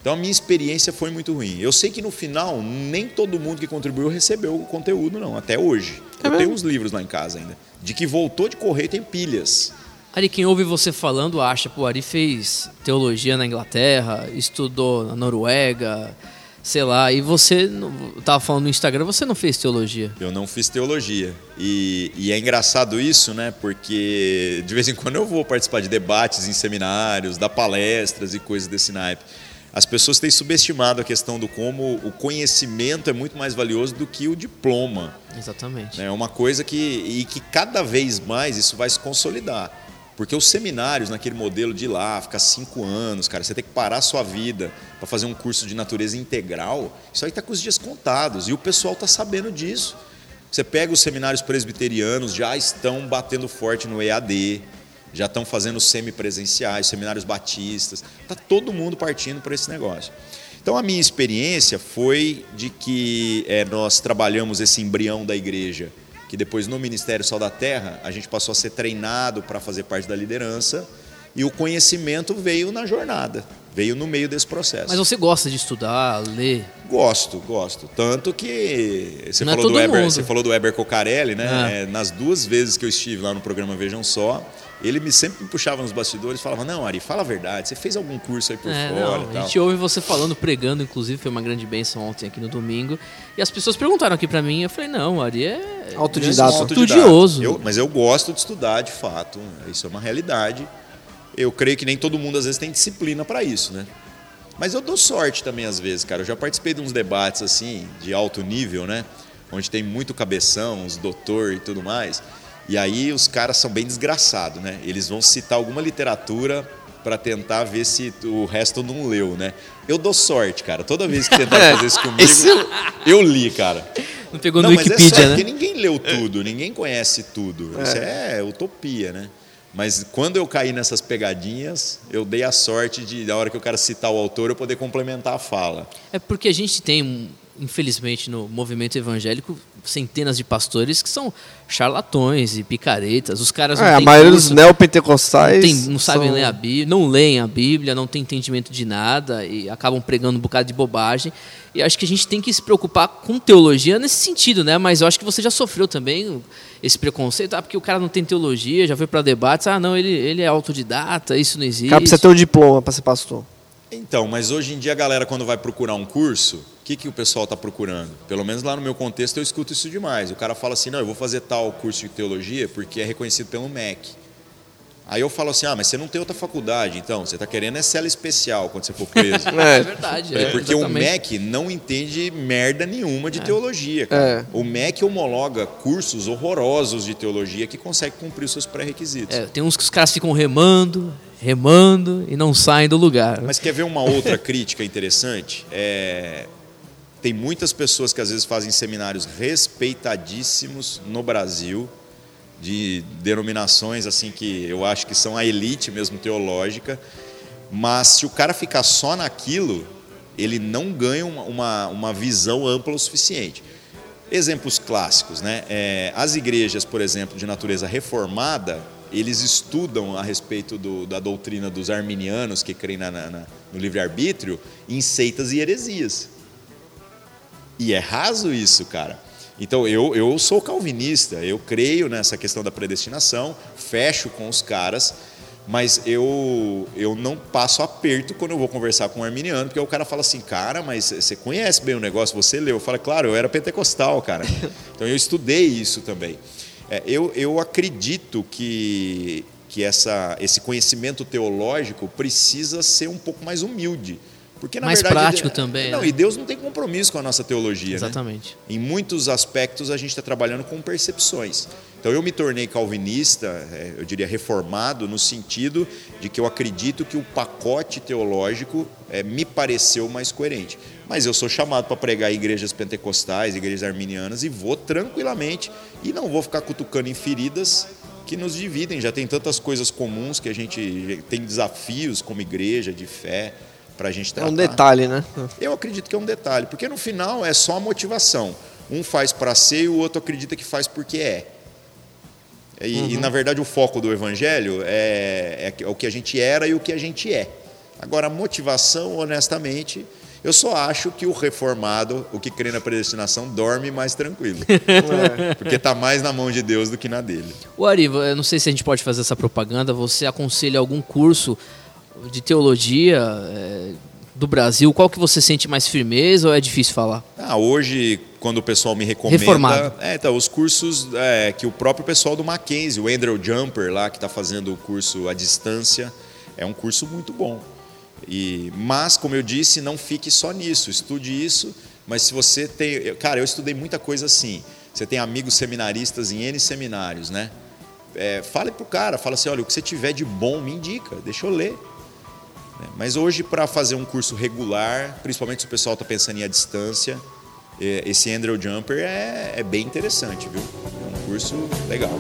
Então a minha experiência foi muito ruim. Eu sei que no final nem todo mundo que contribuiu recebeu o conteúdo, não, até hoje. É eu tenho uns livros lá em casa ainda. De que voltou de correio tem pilhas. Ari, quem ouve você falando acha, pô, Ari fez teologia na Inglaterra, estudou na Noruega, sei lá, e você estava falando no Instagram, você não fez teologia? Eu não fiz teologia. E, e, é engraçado isso, né? Porque de vez em quando eu vou participar de debates em seminários, dar palestras e coisas desse naipe. As pessoas têm subestimado a questão do como o conhecimento é muito mais valioso do que o diploma. Exatamente. É uma coisa que e que cada vez mais isso vai se consolidar. Porque os seminários, naquele modelo de ir lá, ficar cinco anos, cara, você tem que parar a sua vida para fazer um curso de natureza integral, isso aí está com os dias contados. E o pessoal está sabendo disso. Você pega os seminários presbiterianos, já estão batendo forte no EAD, já estão fazendo semipresenciais, seminários batistas. Está todo mundo partindo para esse negócio. Então, a minha experiência foi de que é, nós trabalhamos esse embrião da igreja que depois no Ministério Sal da Terra a gente passou a ser treinado para fazer parte da liderança e o conhecimento veio na jornada, veio no meio desse processo. Mas você gosta de estudar, ler? Gosto, gosto. Tanto que você, Não é falou, é do Weber, você falou do Weber Cocarelli, né? Ah. É, nas duas vezes que eu estive lá no programa Vejam Só, ele me sempre me puxava nos bastidores e falava: Não, Ari, fala a verdade, você fez algum curso aí por é, fora? Não, a gente ouve você falando, pregando, inclusive, foi uma grande bênção ontem aqui no domingo. E as pessoas perguntaram aqui para mim, eu falei: Não, Ari é. Autodidata. É estudioso. Eu, mas eu gosto de estudar, de fato, isso é uma realidade. Eu creio que nem todo mundo às vezes tem disciplina para isso, né? Mas eu dou sorte também às vezes, cara. Eu já participei de uns debates assim, de alto nível, né? Onde tem muito cabeção, os doutor e tudo mais. E aí os caras são bem desgraçados, né? Eles vão citar alguma literatura para tentar ver se o resto não leu, né? Eu dou sorte, cara. Toda vez que tentaram <laughs> fazer isso comigo, Esse... eu li, cara. Não pegou não, no Wikipedia, mas é só, né? Porque ninguém leu tudo, ninguém conhece tudo. É. Isso é utopia, né? Mas quando eu caí nessas pegadinhas, eu dei a sorte de, na hora que o cara citar o autor, eu poder complementar a fala. É porque a gente tem, infelizmente, no movimento evangélico, centenas de pastores que são charlatões e picaretas. Os caras é, a maioria dos neopentecostais não, não sabem são... ler a Bíblia, não leem a Bíblia, não tem entendimento de nada e acabam pregando um bocado de bobagem. E acho que a gente tem que se preocupar com teologia nesse sentido, né? Mas eu acho que você já sofreu também esse preconceito, ah, porque o cara não tem teologia, já foi para debates, ah, não, ele, ele é autodidata, isso não existe. O cara precisa ter um diploma para ser pastor. Então, mas hoje em dia a galera quando vai procurar um curso, o que, que o pessoal está procurando? Pelo menos lá no meu contexto eu escuto isso demais. O cara fala assim, não, eu vou fazer tal curso de teologia porque é reconhecido pelo MEC. Aí eu falo assim, ah, mas você não tem outra faculdade, então, você está querendo é cela especial quando você for preso. <laughs> É, É. verdade. É, é, porque o exatamente. MEC não entende merda nenhuma de teologia, cara. O MEC homologa cursos horrorosos de teologia que consegue cumprir os seus pré-requisitos. É, tem uns que os caras ficam remando, remando e não saem do lugar. Mas quer ver uma outra crítica interessante? É, tem muitas pessoas que às vezes fazem seminários respeitadíssimos no Brasil, de denominações assim que eu acho que são a elite mesmo teológica, mas se o cara ficar só naquilo, ele não ganha uma, uma, uma visão ampla o suficiente. Exemplos clássicos, né? É, as igrejas, por exemplo, de natureza reformada, eles estudam a respeito do- da doutrina dos arminianos que creem na- na- no livre-arbítrio em seitas e heresias. E é raso isso, cara. Então eu, eu sou calvinista, eu creio nessa questão da predestinação, fecho com os caras, mas eu, eu não passo aperto quando eu vou conversar com um arminiano, porque o cara fala assim, cara, mas você conhece bem o negócio, você leu. Eu falo, claro, eu era pentecostal, cara. <laughs> Então eu estudei isso também. É, eu, eu acredito que, que essa, esse conhecimento teológico precisa ser um pouco mais humilde. Porque, na Mais verdade, prático é- também, Não, né? e Deus não tem compromisso com a nossa teologia. né? Exatamente. Em muitos aspectos a gente está trabalhando com percepções. Então eu me tornei calvinista, é, eu diria reformado, no sentido de que eu acredito que o pacote teológico é, me pareceu mais coerente. Mas eu sou chamado para pregar em igrejas pentecostais, igrejas arminianas, e vou tranquilamente e não vou ficar cutucando em feridas que nos dividem. Já tem tantas coisas comuns que a gente tem desafios como igreja de fé para a gente É tratar. um detalhe, né? Eu acredito que é um detalhe, porque no final é só a motivação. Um faz para ser e o outro acredita que faz porque é. E, e, na verdade o foco do evangelho é, é o que a gente era e o que a gente é. Agora a motivação, honestamente, eu só acho que o reformado, o que crê na predestinação, dorme mais tranquilo. <laughs> Porque está mais na mão de Deus do que na dele. O Ari, eu não sei se a gente pode fazer essa propaganda. Você aconselha algum curso de teologia é, do Brasil? Qual que você sente mais firmeza ou é difícil falar? Ah, hoje, quando o pessoal me recomenda. Reformado. É, então, os cursos é, que o próprio pessoal do Mackenzie, o Andrew Jumper lá, que está fazendo o curso à distância, é um curso muito bom. E, mas, como eu disse, não fique só nisso, estude isso. Mas se você tem. Cara, eu estudei muita coisa assim. Você tem amigos seminaristas em N seminários, né? É, fale pro cara, fala assim: olha, o que você tiver de bom, me indica, deixa eu ler. né? Mas hoje, para fazer um curso regular, principalmente se o pessoal está pensando em à distância, eh, esse Andrew Jumper é, é bem interessante, viu? É um curso legal.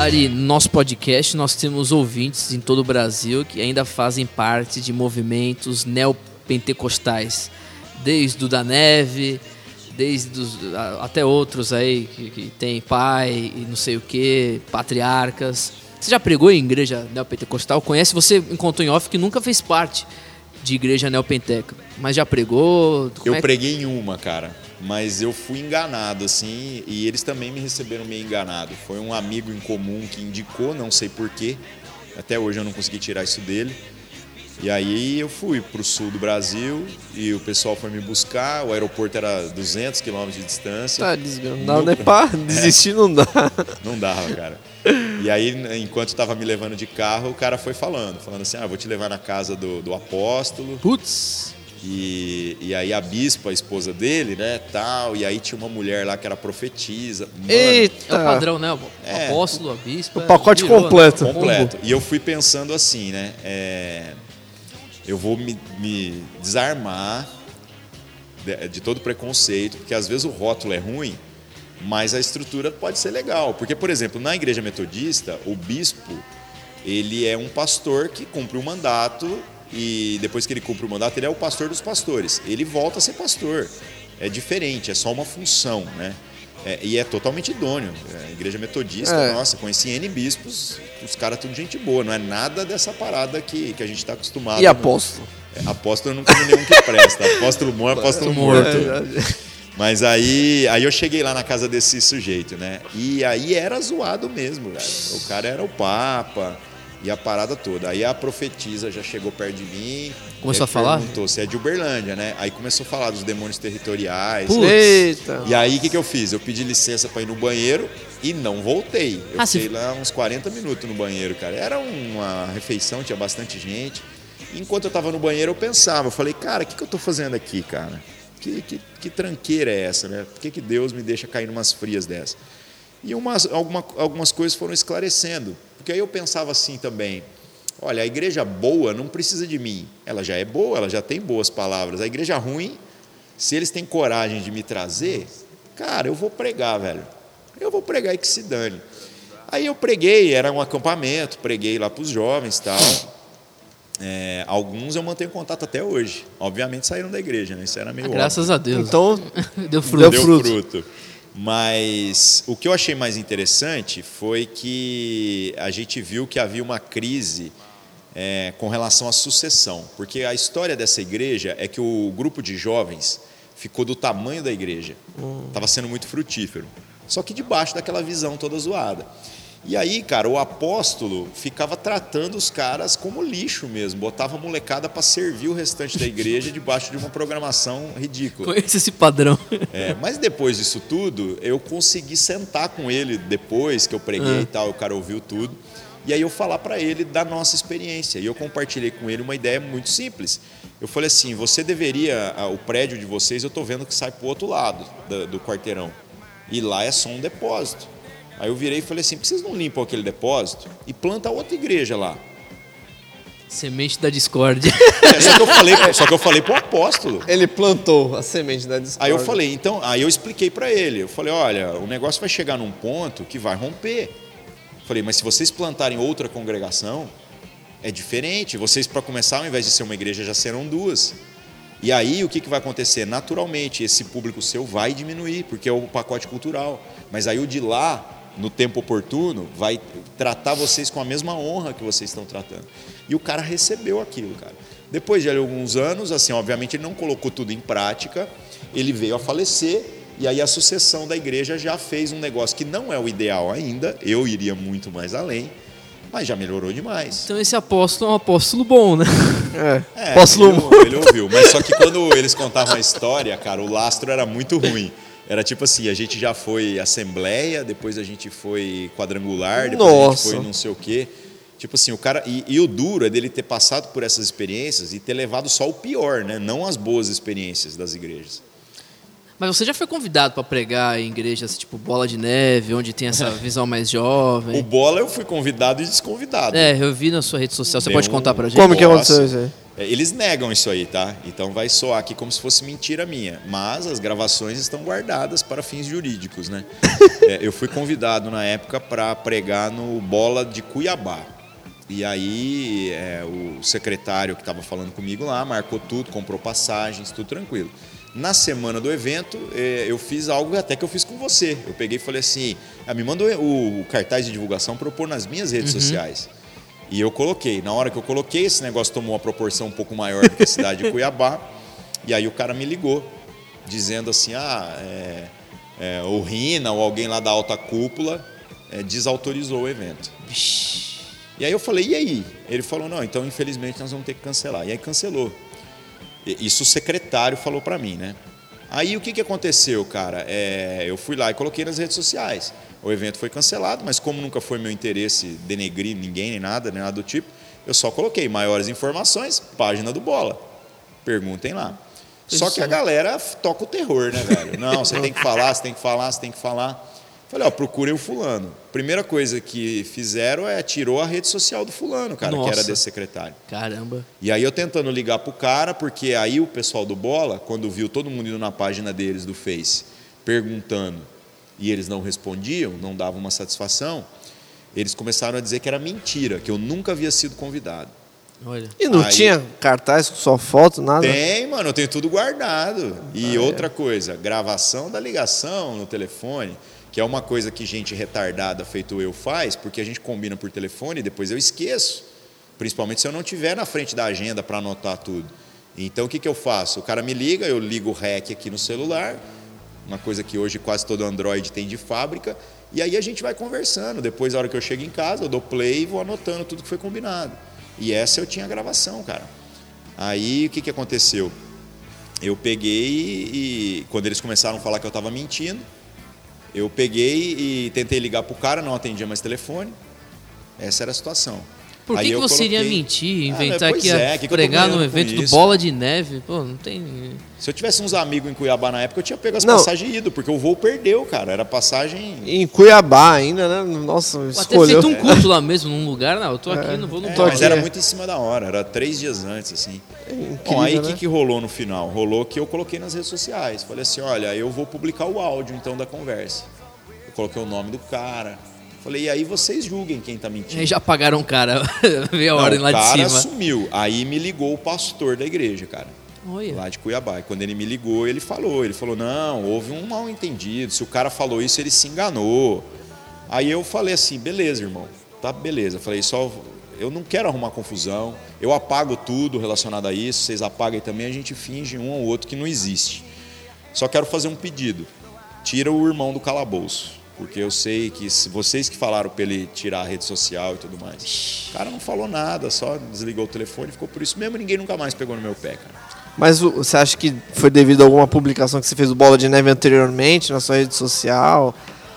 Ari, no nosso podcast nós temos ouvintes em todo o Brasil que ainda fazem parte de movimentos neopentecostais, desde o da neve, desde os, até outros aí que, que tem pai e não sei o que, patriarcas. Você já pregou em igreja neopentecostal? Conhece? Você encontrou em off que nunca fez parte de igreja neopenteca, mas já pregou? Como Eu é que- preguei em uma, cara, mas eu fui enganado, assim, e eles também me receberam meio enganado. Foi um amigo em comum que indicou, não sei porquê, até hoje eu não consegui tirar isso dele. E aí eu fui para o sul do Brasil e o pessoal foi me buscar, o aeroporto era 200 quilômetros de distância. Tá, não dá nem pra <laughs> desistir, não dá. Não dava, cara. E aí, enquanto estava me levando de carro, o cara foi falando, falando assim, ah, vou te levar na casa do, do apóstolo. Putz, E, e aí a bispa, a esposa dele, né, tal, e aí tinha uma mulher lá que era profetisa. Mano, é o Eita! padrão, né? O É. apóstolo, a bispa. O pacote virou, né? completo. completo. E eu fui pensando assim, né, é, eu vou me, me desarmar de, de todo preconceito, porque às vezes o rótulo é ruim, mas a estrutura pode ser legal. Porque, por exemplo, na igreja metodista, o bispo, ele é um pastor que cumpre um mandato e depois que ele cumpre o mandato, ele é o pastor dos pastores. Ele volta a ser pastor. É diferente, é só uma função, né? É, e é totalmente idôneo. É, A igreja metodista, É. nossa, conheci N bispos, os caras tudo gente boa, não é nada dessa parada que, que a gente está acostumado. E apóstolo? É, apóstolo eu nunca vi nenhum que presta. Apóstolo bom é apóstolo morto. É, Mas aí, aí eu cheguei lá na casa desse sujeito, né? E aí era zoado mesmo, velho. O cara era o Papa. E a parada toda. Aí a profetisa já chegou perto de mim. Começou a falar? Perguntou se é de Uberlândia, né? Aí começou a falar dos demônios territoriais. Putz. Eita. E aí o que, que eu fiz? Eu pedi licença para ir no banheiro e não voltei. Eu Ah, fiquei você- lá uns 40 minutos no banheiro, cara. Era uma refeição, tinha bastante gente. E enquanto eu tava no banheiro, eu pensava, eu falei, cara, o que, que eu tô fazendo aqui, cara? Que, que, que tranqueira é essa, né? Por que, que Deus me deixa cair numas frias dessas? E umas, alguma, algumas coisas foram esclarecendo. Porque aí eu pensava assim também: olha, a igreja boa não precisa de mim. Ela já é boa, ela já tem boas palavras. A igreja ruim, se eles têm coragem de me trazer, cara, eu vou pregar, velho. Eu vou pregar e que se dane. Aí eu preguei, era um acampamento, preguei lá para os jovens e tal. É, alguns eu mantenho contato até hoje. Obviamente saíram da igreja, né? Isso era meio óbvio. Graças a Deus. Então, <laughs> Deu fruto. Deu fruto. Mas o que eu achei mais interessante foi que a gente viu que havia uma crise é, com relação à sucessão. Porque a história dessa igreja é que o grupo de jovens ficou do tamanho da igreja. Estava sendo muito frutífero. Só que debaixo daquela visão toda zoada. E aí, cara, o apóstolo ficava tratando os caras como lixo mesmo, botava a molecada para servir o restante da igreja debaixo de uma programação ridícula. Conheço esse padrão. É, mas depois disso tudo, eu consegui sentar com ele depois que eu preguei Ah. e tal, o cara ouviu tudo. E aí eu falar para ele da nossa experiência. E eu compartilhei com ele uma ideia muito simples. Eu falei assim: você deveria, o prédio de vocês, eu estou vendo que sai para o outro lado do quarteirão. E lá é só um depósito. Aí eu virei e falei assim: por que vocês não limpam aquele depósito e planta outra igreja lá? Semente da discórdia. <laughs> É, só que eu falei, só que eu falei pro apóstolo. ele plantou a semente da discórdia. Aí eu falei, então, aí eu expliquei para ele. Eu falei, olha, o negócio vai chegar num ponto que vai romper. Falei, mas se vocês plantarem outra congregação, é diferente. Vocês, para começar, ao invés de ser uma igreja, já serão duas. E aí o que, que vai acontecer? Naturalmente, esse público seu vai diminuir, porque é o pacote cultural. Mas aí o de lá, no tempo oportuno, vai tratar vocês com a mesma honra que vocês estão tratando. E o cara recebeu aquilo, cara. Depois de alguns anos, assim, obviamente ele não colocou tudo em prática, ele veio a falecer e aí a sucessão da igreja já fez um negócio que não é o ideal ainda, eu iria muito mais além, mas já melhorou demais. Então esse apóstolo é um apóstolo bom, né? É. É, Apóstolo ele, ele ouviu, mas só que quando eles contavam a história, cara, o lastro era muito ruim. Era tipo assim, a gente já foi assembleia, depois a gente foi quadrangular, depois a Nossa. gente foi não sei o quê. Tipo assim, o cara. E, e o duro é dele ter passado por essas experiências e ter levado só o pior, né? Não as boas experiências das igrejas. Mas você já foi convidado para pregar em igrejas tipo Bola de Neve, onde tem essa <laughs> visão mais O jovem? bola eu fui convidado e desconvidado. É, eu vi na sua rede social. Você Deu pode contar pra gente? Como que aconteceu isso aí? É, Eles negam isso aí, tá? Então vai soar aqui como se fosse mentira minha. Mas as gravações estão guardadas para fins jurídicos, né? <laughs> É, eu fui convidado na época para pregar no Bola de Cuiabá. E aí é, o secretário que estava falando comigo lá marcou tudo, comprou passagens, tudo tranquilo. Na semana do evento, é, eu fiz algo até que eu fiz com você. Eu peguei e falei assim: ah, me mandou o, cartaz de divulgação para eu pôr nas minhas redes sociais. E eu coloquei. Na hora que eu coloquei, esse negócio tomou uma proporção um pouco maior do que a cidade de <laughs> Cuiabá. E aí o cara me ligou, dizendo assim: ah, é, é, o Rina ou alguém lá da alta cúpula é, desautorizou o evento. E aí eu falei: e aí? Ele falou: não, então infelizmente nós vamos ter que cancelar. E aí cancelou. Isso o secretário falou para mim, né? Aí o que, que aconteceu, cara? É, eu fui lá e coloquei nas redes sociais. O evento foi cancelado, mas como nunca foi meu interesse denegrir ninguém, nem nada, nem nada do tipo, eu só coloquei maiores informações, página do Bola. Perguntem lá. Só que a galera toca o terror, né, velho? Não, você tem que falar, você tem que falar, você tem que falar. Falei, ó, procurem o fulano. Primeira coisa que fizeram é tirou a rede social do fulano, cara, que era Nossa. desse secretário. Caramba. E aí eu tentando ligar pro cara, porque aí o pessoal do Bola, quando viu todo mundo indo na página deles do Face, perguntando, e eles não respondiam, não davam uma satisfação, eles começaram a dizer que era mentira, que eu nunca havia sido convidado. Olha. E não Aí- tinha cartaz com sua foto, nada? Tem, mano, eu tenho tudo guardado. E outra coisa, gravação da ligação no telefone, que é uma coisa que gente retardada feito eu faz, porque a gente combina por telefone e depois eu esqueço. Principalmente se eu não tiver na frente da agenda para anotar tudo. Então o que, que eu faço? O cara me liga, eu ligo o REC aqui no celular, uma coisa que hoje quase todo Android tem de fábrica, E aí a gente vai conversando. Depois, na hora que eu chego em casa, eu dou play e vou anotando tudo que foi combinado. E essa eu tinha gravação, cara. Aí o que, que aconteceu? Eu peguei e, quando eles começaram a falar que eu estava mentindo, eu peguei e tentei ligar pro cara, não atendia mais telefone. Essa era a situação. Por que, que eu você iria coloquei- mentir, Ah, inventar pois que ia é, que que eu pregar no ganhando com evento do? Bola de Neve? Pô, não tem. Se eu tivesse uns amigos em Cuiabá na época, eu tinha pego as Não. passagens e ido, porque o voo perdeu, cara. Era passagem. Em Cuiabá ainda, né? Nossa, até escolheu. feito um culto lá mesmo, num lugar, não, eu tô aqui, não vou no É, mas aqui, era é. muito em cima da hora, era três dias antes, assim. Incrível, Bom, aí o né? que, que rolou no final? Rolou que eu coloquei nas redes sociais. Falei assim: olha, eu vou publicar o áudio então da conversa. Eu coloquei o nome do cara. Falei, e aí vocês julguem quem tá mentindo. Aí já pagaram o cara, <laughs> veio a Não, ordem o lá de cara cima. sumiu. Aí me ligou o pastor da igreja, cara. Olha. lá de Cuiabá. E quando ele me ligou, ele falou, ele falou, não, houve um mal entendido. Se o cara falou isso, ele se enganou. Aí eu falei assim, beleza, irmão, tá beleza. Eu falei, só eu não quero arrumar confusão. Eu apago tudo relacionado a isso, vocês apaguem também, a gente finge um ou outro que não existe. Só quero fazer um pedido. Tira o irmão do calabouço. Porque eu sei que vocês que falaram para ele tirar a rede social e tudo mais. O cara não falou nada, só desligou o telefone, ficou por isso mesmo, ninguém nunca mais pegou no meu pé, cara. Mas você acha que foi devido a alguma publicação que você fez do Bola de Neve anteriormente na sua rede social?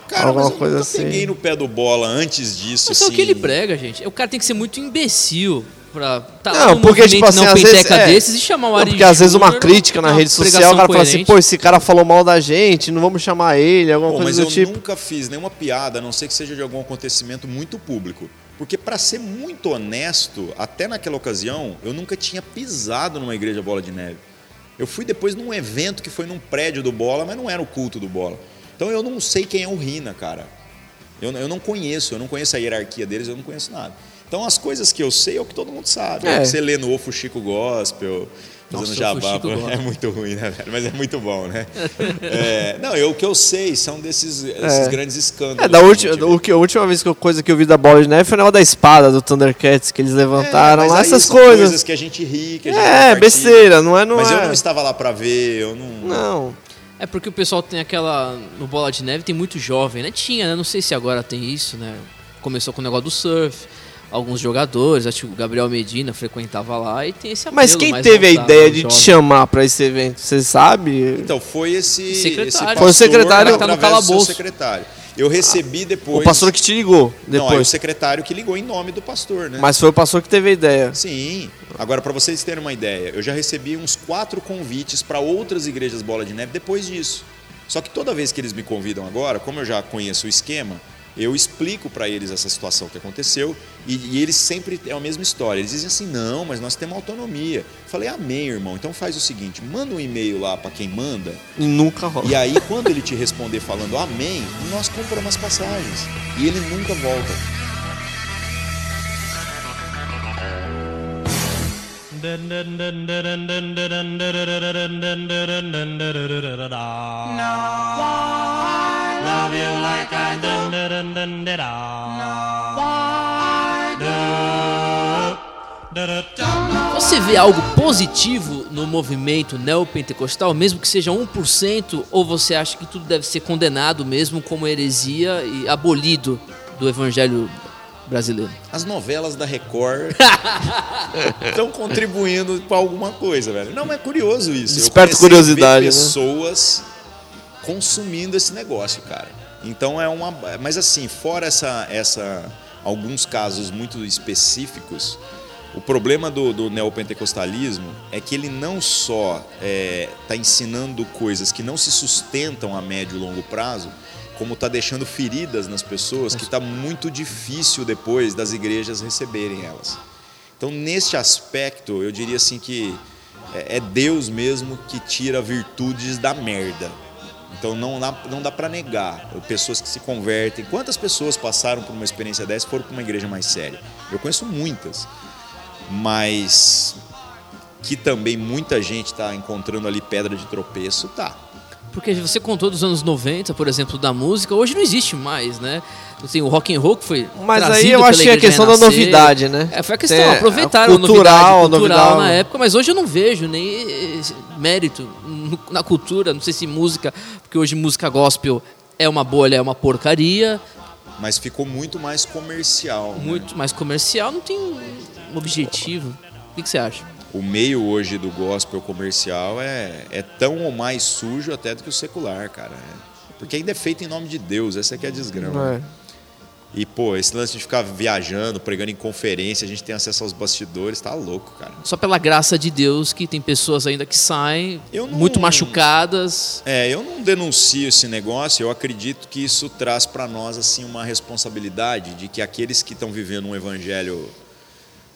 Cara, alguma mas eu coisa nunca assim? peguei no pé do bola antes disso, Mas é assim. o que ele prega, gente. O cara tem que ser muito imbecil pra tá Não, porque, tipo assim, não às vezes, é. desses e chamar o Não, Ari porque às vezes uma crítica na rede social, o cara fala assim, coerente. pô, esse cara falou mal da gente, não vamos chamar ele, alguma Pô, mas coisa eu do tipo. nunca fiz nenhuma piada, a não ser que seja de algum acontecimento muito público. Porque, para ser muito honesto, até naquela ocasião, eu nunca tinha pisado numa igreja Bola de Neve. Eu fui depois num evento que foi num prédio do Bola, mas não era o culto do Bola. Então eu não sei quem é o Rina, cara. Eu, eu não conheço, eu não conheço a hierarquia deles, eu não conheço nada. Então as coisas que eu sei é o que todo mundo sabe. É. É. o que você lê no Ofo Chico Gospel, fazendo Nossa, jabá. <laughs> É Gospel. muito ruim, né, velho? Mas é muito bom, né? <laughs> É, não, eu, o que eu sei são desses esses É. grandes escândalos. É, da última, o que, a última vez que eu, coisa que eu vi da Bola de Neve foi na hora da espada do Thundercats, que eles levantaram É, mas lá, aí essas são coisas. que a gente ri, que a gente É, besteira, não é, não Mas é. eu não estava lá para ver, eu não. Não. É porque o pessoal tem aquela. No Bola de Neve tem muito jovem, né? Tinha, né? Não sei se agora tem isso, né? Começou com o negócio do surf. Alguns jogadores, acho que o Gabriel Medina frequentava lá e tem esse apelo Mas quem mais teve a ideia de te chamar pra esse evento? Você sabe? Então, foi esse. Secretário. esse Foi o secretário que tá no calabouço. secretário. Eu recebi depois. o pastor que te ligou Não, aí o depois. secretário que ligou em nome do pastor, né? Mas foi o pastor que teve a ideia. Sim. Agora, para vocês terem uma ideia, eu já recebi uns quatro convites para outras igrejas Bola de Neve depois disso. Só que toda vez que eles me convidam agora, como eu já conheço o esquema, eu explico para eles essa situação que aconteceu e, e eles sempre é a mesma história. Eles dizem assim: não, mas nós temos autonomia. Eu falei, amém, irmão. Então faz o seguinte: manda um e-mail lá para quem manda E nunca rola. e aí, quando ele te responder falando amém, nós compramos as passagens. E ele nunca volta. Love you like I do. Você vê algo positivo no movimento neopentecostal, mesmo que seja 1%, ou você acha que tudo deve ser condenado mesmo como heresia e abolido do evangelho brasileiro? As novelas da Record <laughs> estão contribuindo para alguma coisa, velho. Não, mas é curioso isso. Eu Desperta comecei a ver curiosidade, né? pessoas consumindo esse negócio, cara. Então é uma. Mas assim, fora essa, essa alguns casos muito específicos, o problema do, do neopentecostalismo é que ele não só está ensinando coisas que não se sustentam a médio e longo prazo, como está deixando feridas nas pessoas que está muito difícil depois das igrejas receberem elas. Então, neste aspecto, eu diria assim que é é Deus mesmo que tira virtudes da merda. Então não dá, não dá para negar. Pessoas que se convertem. Quantas pessoas passaram por uma experiência dessa e foram para uma igreja mais séria? Eu conheço muitas. Mas que também muita gente está encontrando ali pedra de tropeço, tá. Porque você contou dos anos 90, por exemplo, da música, hoje não existe mais, né? Assim, o rock and roll que foi Mas aí eu pela acho que é a questão da Renascer. novidade, né? É, foi a questão, Tem a aproveitaram cultural, a novidade cultural novidade. na época, mas hoje eu não vejo nem eh, mérito no- na cultura, não sei se música, porque hoje música gospel é uma bolha, é uma porcaria, Mas ficou muito mais comercial. né? muito mais comercial, não tem um objetivo. O que, que você acha? O meio hoje do gospel comercial é, é tão ou mais sujo até do que o secular, cara. É. Porque ainda é feito em nome de Deus, essa aqui é a desgrama. É. E, pô, esse lance de ficar viajando, pregando em conferência, a gente tem acesso aos bastidores, tá louco, cara. Só pela graça de Deus que tem pessoas ainda que saem não- muito machucadas. É, eu não denuncio esse negócio, eu acredito que isso traz para nós assim uma responsabilidade de que aqueles que estão vivendo um evangelho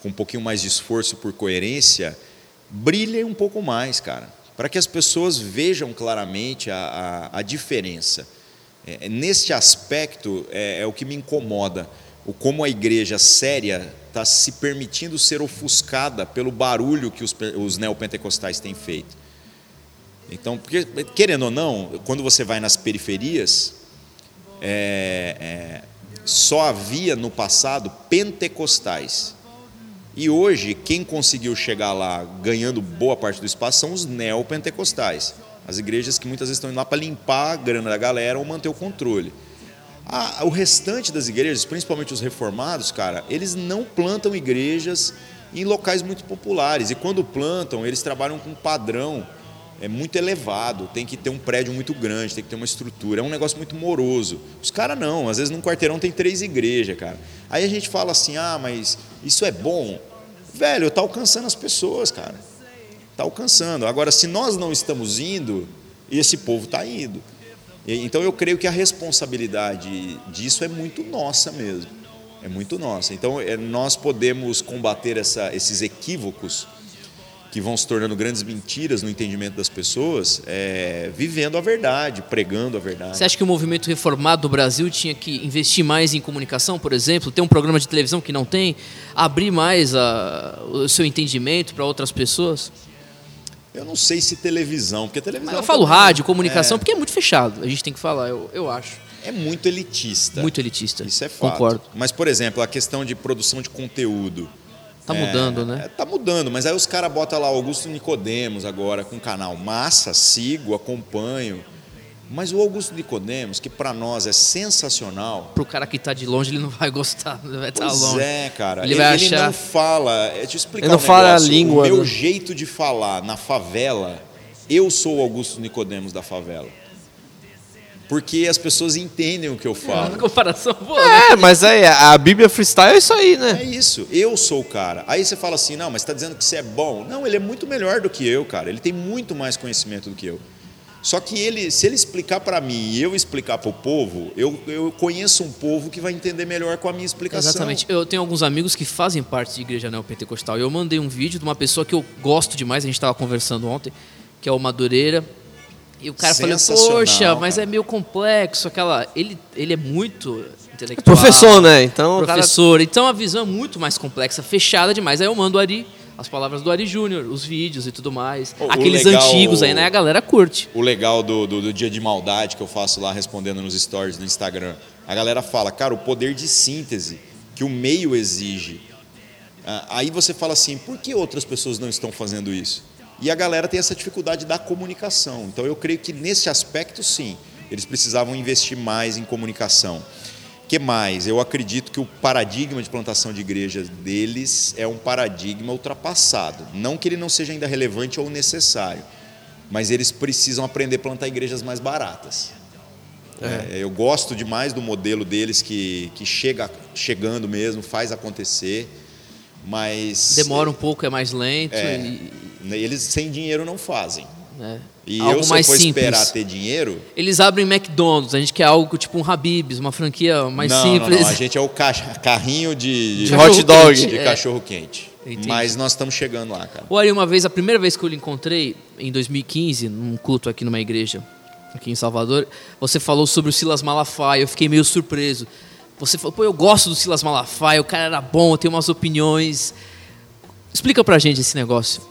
com um pouquinho mais de esforço por coerência, brilhem um pouco mais, cara, para que as pessoas vejam claramente a, a, a diferença. É, neste aspecto é, é o que me incomoda, o como a igreja séria está se permitindo ser ofuscada pelo barulho que os, os neopentecostais têm feito. Então, porque, querendo ou não, quando você vai nas periferias, é, é, só havia no passado pentecostais. E hoje, quem conseguiu chegar lá ganhando boa parte do espaço são os neopentecostais. As igrejas que muitas vezes estão indo lá para limpar a grana da galera ou manter o controle. O restante das igrejas, principalmente os reformados, cara, eles não plantam igrejas em locais muito populares. E quando plantam, eles trabalham com um padrão é muito elevado, tem que ter um prédio muito grande, tem que ter uma estrutura, é um negócio muito moroso. Os caras não, às vezes num quarteirão tem três igrejas, cara. Aí a gente fala assim: "Ah, mas isso é bom". Velho, tá alcançando as pessoas, cara. Tá alcançando. Agora, se nós não estamos indo, esse povo está indo. Então eu creio que a responsabilidade disso é muito nossa mesmo. É muito nossa. Então é, nós podemos combater essa- esses equívocos que vão se tornando grandes mentiras no entendimento das pessoas, é, vivendo a verdade, pregando a verdade. Você acha que o movimento reformado do Brasil tinha que investir mais em comunicação, por exemplo, ter um programa de televisão que não tem, abrir mais a- o seu entendimento para outras pessoas? Eu não sei se televisão, porque televisão. Mas eu falo também rádio, comunicação, porque é muito fechado. A gente tem que falar, eu, eu acho. é muito elitista. Muito elitista. Isso é fato. Concordo. Mas, por exemplo, a questão de produção de conteúdo. Tá mudando, né? É, tá mudando, mas aí os caras botam lá Augusto Nicodemos agora com o canal Massa, sigo, acompanho. Mas o Augusto Nicodemos, que para nós é sensacional, Pro cara que tá de longe, ele não vai gostar, ele <laughs> vai estar Pois longe. é, cara. Ele Ele, vai ele achar- não fala. É te explicar Ele não um fala a negócio. língua, O meu né? jeito de falar na favela, eu sou o Augusto Nicodemos da favela. Porque as pessoas entendem o que eu Uma falo. comparação boa, né? É, mas aí a Bíblia freestyle é isso aí, É né? isso, eu sou o cara. Aí você fala assim, não, mas você está dizendo que você é bom. Não, ele é muito melhor do que eu, cara. Ele tem muito mais conhecimento do que eu. Só que ele, se ele explicar para mim e eu explicar para o povo, eu, eu conheço um povo que vai entender melhor com a minha explicação. Exatamente. Eu tenho alguns amigos que fazem parte de igreja neopentecostal. E eu mandei um vídeo de uma pessoa que eu gosto demais, a gente estava conversando ontem, que é o Madureira. E o cara falou, poxa, mas cara. é meio complexo, aquela. Ele, ele é muito intelectual. Professor, né? Então, o cara- Professor. Então a visão é muito mais complexa, fechada demais. Aí eu mando o Ari, as palavras do Ari Júnior, os vídeos e tudo mais. O- o Aqueles legal- antigos aí, né? A galera curte. O legal do, do, do dia de maldade que eu faço lá respondendo nos stories do Instagram. A galera fala, cara, o poder de síntese que o meio exige. Ah, Aí você fala assim, por que outras pessoas não estão fazendo isso? E a galera tem essa dificuldade da comunicação. Então eu creio que nesse aspecto, sim, eles precisavam investir mais em comunicação. Que mais? Eu acredito que o paradigma de plantação de igrejas deles é um paradigma ultrapassado. Não que ele não seja ainda relevante ou necessário, mas eles precisam aprender a plantar igrejas mais baratas. É, eu gosto demais do modelo deles que, que chega chegando mesmo, faz acontecer, mas Demora um pouco, é mais lento. É. e- eles sem dinheiro não fazem. Né? E Algo eu, se eu mais for simples. esperar ter dinheiro, Eles abrem McDonald's, a gente quer algo tipo um Habib's, uma franquia mais não, simples. não, não, a gente é o ca- carrinho de, De hot dog. de É. cachorro quente. Entendi. Mas nós estamos chegando lá, cara. O Ari, uma vez, a primeira vez que eu lhe encontrei, em 2015, num culto aqui numa igreja, aqui em Salvador, você falou sobre o Silas Malafaia, eu fiquei meio surpreso. Você falou, pô, eu gosto do Silas Malafaia, o cara era bom, tem umas opiniões. Explica pra gente esse negócio.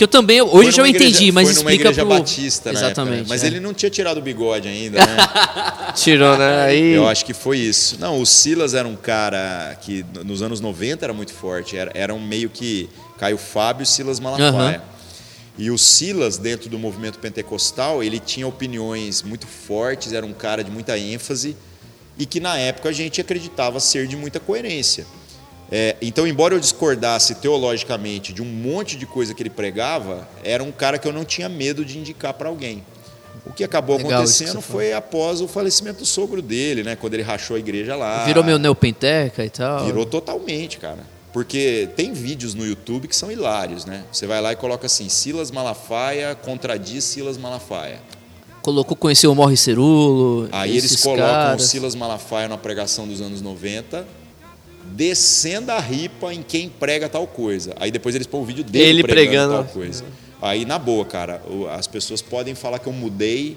Que eu também, hoje Foi eu já numa entendi, igreja- mas explica igreja pro... batista, na época, né? Exatamente. Mas é. ele não tinha tirado o bigode ainda, né? <laughs> Tirou, né? Aí. Eu acho que foi isso. Não, o Silas era um cara que nos anos 90 era muito forte. Era, era um meio que Caio Fábio e Silas Malafaia. E o Silas, dentro do movimento pentecostal, ele tinha opiniões muito fortes, era um cara de muita ênfase e que na época a gente acreditava ser de muita coerência. É, então, embora eu discordasse teologicamente de um monte de coisa que ele pregava, era um cara que eu não tinha medo de indicar para alguém. O que acabou Legal acontecendo foi após o falecimento do sogro dele, né? Quando ele rachou a igreja lá. Virou meu neopenteca e tal. Virou totalmente, cara. Porque tem vídeos no YouTube que são hilários, né? Você vai lá e coloca assim: Silas Malafaia contradiz Silas Malafaia. Colocou, conheceu o Morre Cerulo. Aí eles colocam caras. o Silas Malafaia na pregação dos anos 90, descendo a ripa em quem prega tal coisa. Aí depois eles põem o vídeo dele Ele pregando, pregando. tal coisa. Aí, na boa, cara, o- as pessoas podem falar que eu mudei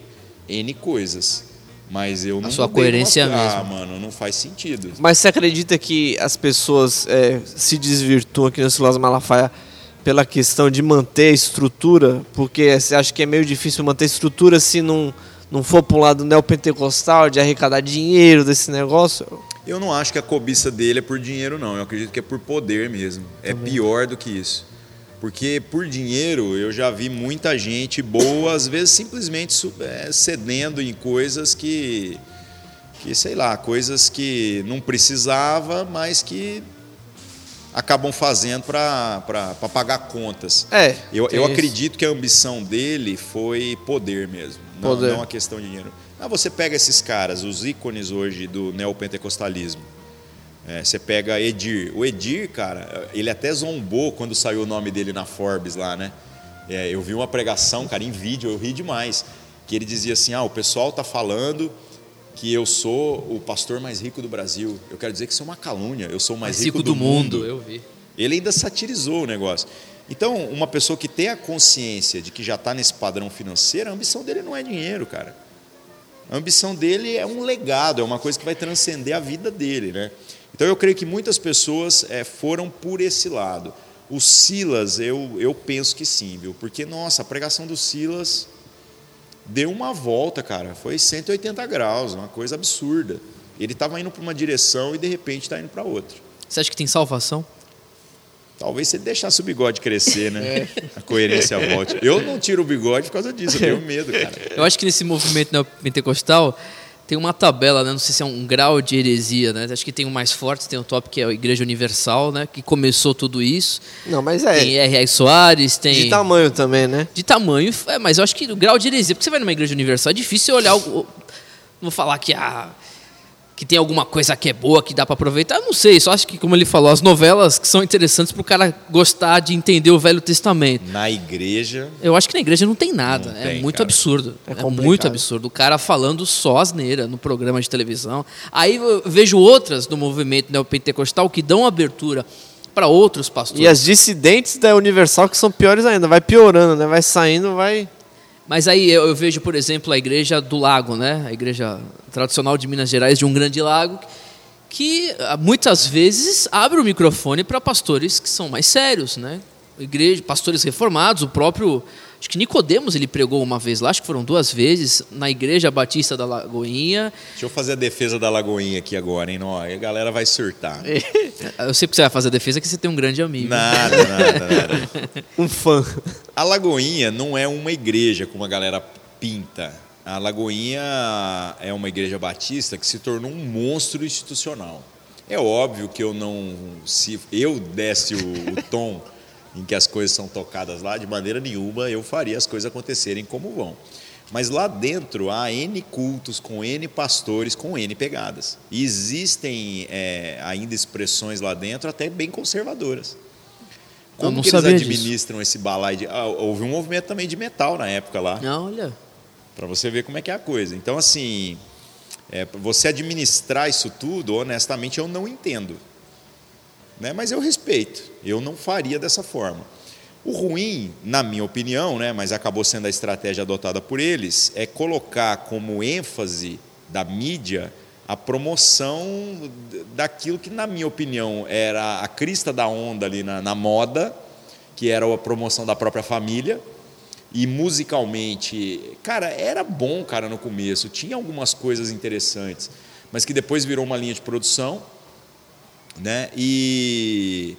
N coisas. Mas eu não sua mudei coerência umas- Ah, mesmo. mano, não faz sentido. Mas você acredita que as pessoas é, se desvirtuam aqui no Silas Malafaia pela questão de manter a estrutura? Porque você acha que é meio difícil manter a estrutura se não, não for para um lado neopentecostal, de arrecadar dinheiro desse negócio? Eu não acho que a cobiça dele é por dinheiro, não. Eu acredito que é por poder mesmo. É pior do que isso. Porque por dinheiro eu já vi muita gente boa, às vezes simplesmente é, cedendo em coisas que, que, sei lá, coisas que não precisava, mas que acabam fazendo para pagar contas. É. Eu, eu acredito que a ambição dele foi poder mesmo, não, Poder. não a questão de dinheiro. Ah, você pega esses caras, os ícones hoje do neopentecostalismo. É, você pega Edir. O Edir, cara, ele até zombou quando saiu o nome dele na Forbes lá, né? É, eu vi uma pregação, cara, em vídeo, eu ri demais. Que ele dizia assim: ah, o pessoal tá falando que eu sou o pastor mais rico do Brasil. Eu quero dizer que isso é uma calúnia. Eu sou o mais, Mais rico do mundo, eu vi. ele ainda satirizou o negócio. Então, uma pessoa que tem a consciência de que já está nesse padrão financeiro, a ambição dele não é dinheiro, cara. A ambição dele é um legado, é uma coisa que vai transcender a vida dele, né? Então, eu creio que muitas pessoas eh, foram por esse lado. O Silas, eu, eu penso que sim, viu? Porque, nossa, a pregação do Silas deu uma volta, cara. Foi 180 graus, uma coisa absurda. Ele estava indo para uma direção e, de repente, está indo para outra. Você acha que tem salvação? Talvez se ele deixasse o bigode crescer, né? É. A coerência volte. Eu não tiro o bigode por causa disso, eu tenho <laughs> medo, cara. Eu acho que nesse movimento neopentecostal tem uma tabela, né? não sei se é um grau de heresia, né? Acho que tem o mais forte, tem o top que é a Igreja Universal, né? Que começou tudo isso. Não, mas é. Tem R.R. Soares, tem... De tamanho também, né? De tamanho, é, mas eu acho que o grau de heresia, porque você vai numa igreja universal, é difícil você olhar. O, não vou falar que, ah, que tem alguma coisa que é boa, que dá para aproveitar. Eu não sei, só acho que, como ele falou, as novelas que são interessantes para o cara gostar de entender o Velho Testamento. Na igreja, Eu acho que na igreja não tem nada. Não é tem, muito cara. absurdo. É É, muito absurdo. O cara falando só asneira no programa de televisão. Aí eu vejo outras do movimento neopentecostal que dão abertura para outros pastores. E as dissidentes da Universal que são piores ainda, vai piorando, né? Vai saindo, vai. Mas aí eu, eu vejo, por exemplo, a igreja do Lago, né? A igreja tradicional de Minas Gerais, de um grande lago, que ah, muitas vezes abre o microfone para pastores que são mais sérios, né? Igreja, pastores reformados, o próprio, acho que Nicodemos ele pregou uma vez lá, acho que foram duas vezes na igreja batista da Lagoinha. deixa eu fazer a defesa da Lagoinha aqui agora, hein? Aí a galera vai surtar. <laughs> Eu sei que você vai fazer a defesa que você tem um grande amigo. Nada, nada, nada. <laughs> Um fã. A Lagoinha não é uma igreja como a galera pinta. A Lagoinha é uma igreja batista que se tornou um monstro institucional. É óbvio que eu não. Se eu desse o, o tom em que as coisas são tocadas lá, de maneira nenhuma eu faria as coisas acontecerem como vão. Mas lá dentro há N cultos, com N pastores, com N pegadas. E existem é, ainda expressões lá dentro até bem conservadoras. Como que eles sabia disso. administram esse balaio de. Ah, houve um movimento também de metal na época lá, Não, olha. para você ver como é que é a coisa. Então, assim, é, você administrar isso tudo, honestamente, eu não entendo. Né? Mas eu respeito. Eu não faria dessa forma. O ruim, na minha opinião, né, mas acabou sendo a estratégia adotada por eles, é colocar como ênfase da mídia a promoção daquilo que, na minha opinião, era a crista da onda ali na, na moda, que era a promoção da própria família. E musicalmente, cara, era bom, cara, no começo, tinha algumas coisas interessantes, mas que depois virou uma linha de produção, né? E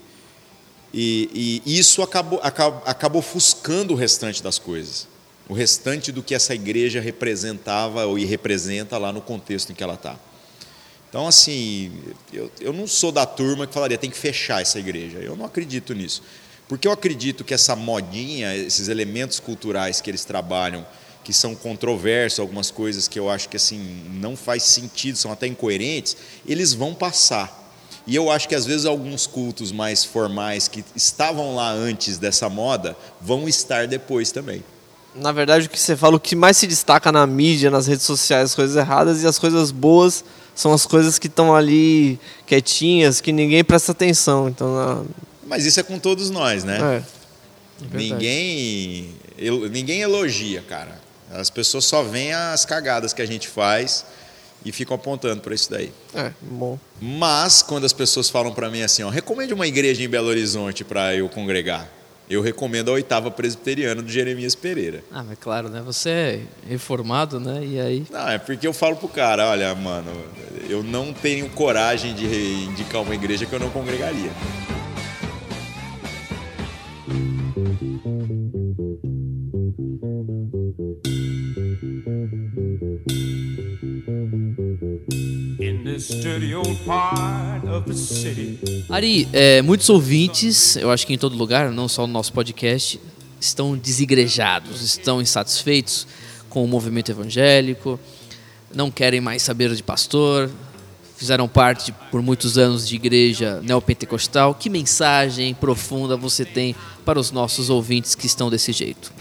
E, e isso acabou, acabou, acabou ofuscando o restante das coisas. O restante do que essa igreja representava ou representa lá no contexto em que ela está. Então, assim, eu, eu não sou da turma que falaria tem que fechar essa igreja. Eu não acredito nisso. Porque eu acredito que essa modinha, esses elementos culturais que eles trabalham, que são controversos, algumas coisas que eu acho que assim não faz sentido, são até incoerentes, eles vão passar. E eu acho que às vezes alguns cultos mais formais que estavam lá antes dessa moda vão estar depois também. Na verdade, o que você fala, o que mais se destaca na mídia, nas redes sociais, as coisas erradas e as coisas boas são as coisas que estão ali quietinhas, que ninguém presta atenção. Então, na... Mas isso é com todos nós, né? é. É ninguém, ninguém elogia, cara. As pessoas só veem as cagadas que a gente faz e ficam apontando para isso daí. É, bom. Mas quando as pessoas falam para mim assim, ó, recomende uma igreja em Belo Horizonte para eu congregar. Eu recomendo a oitava presbiteriana do Jeremias Pereira. Ah, mas claro, né? Você é reformado, né? E aí. Não, é porque eu falo pro cara, olha, mano, eu não tenho coragem de indicar uma igreja que eu não congregaria. Ari, é, muitos ouvintes, eu acho que em todo lugar, não só no nosso podcast, estão desigrejados, estão insatisfeitos com o movimento evangélico, não querem mais saber de pastor, fizeram parte por muitos anos de igreja neopentecostal. Que mensagem profunda você tem para os nossos ouvintes que estão desse jeito?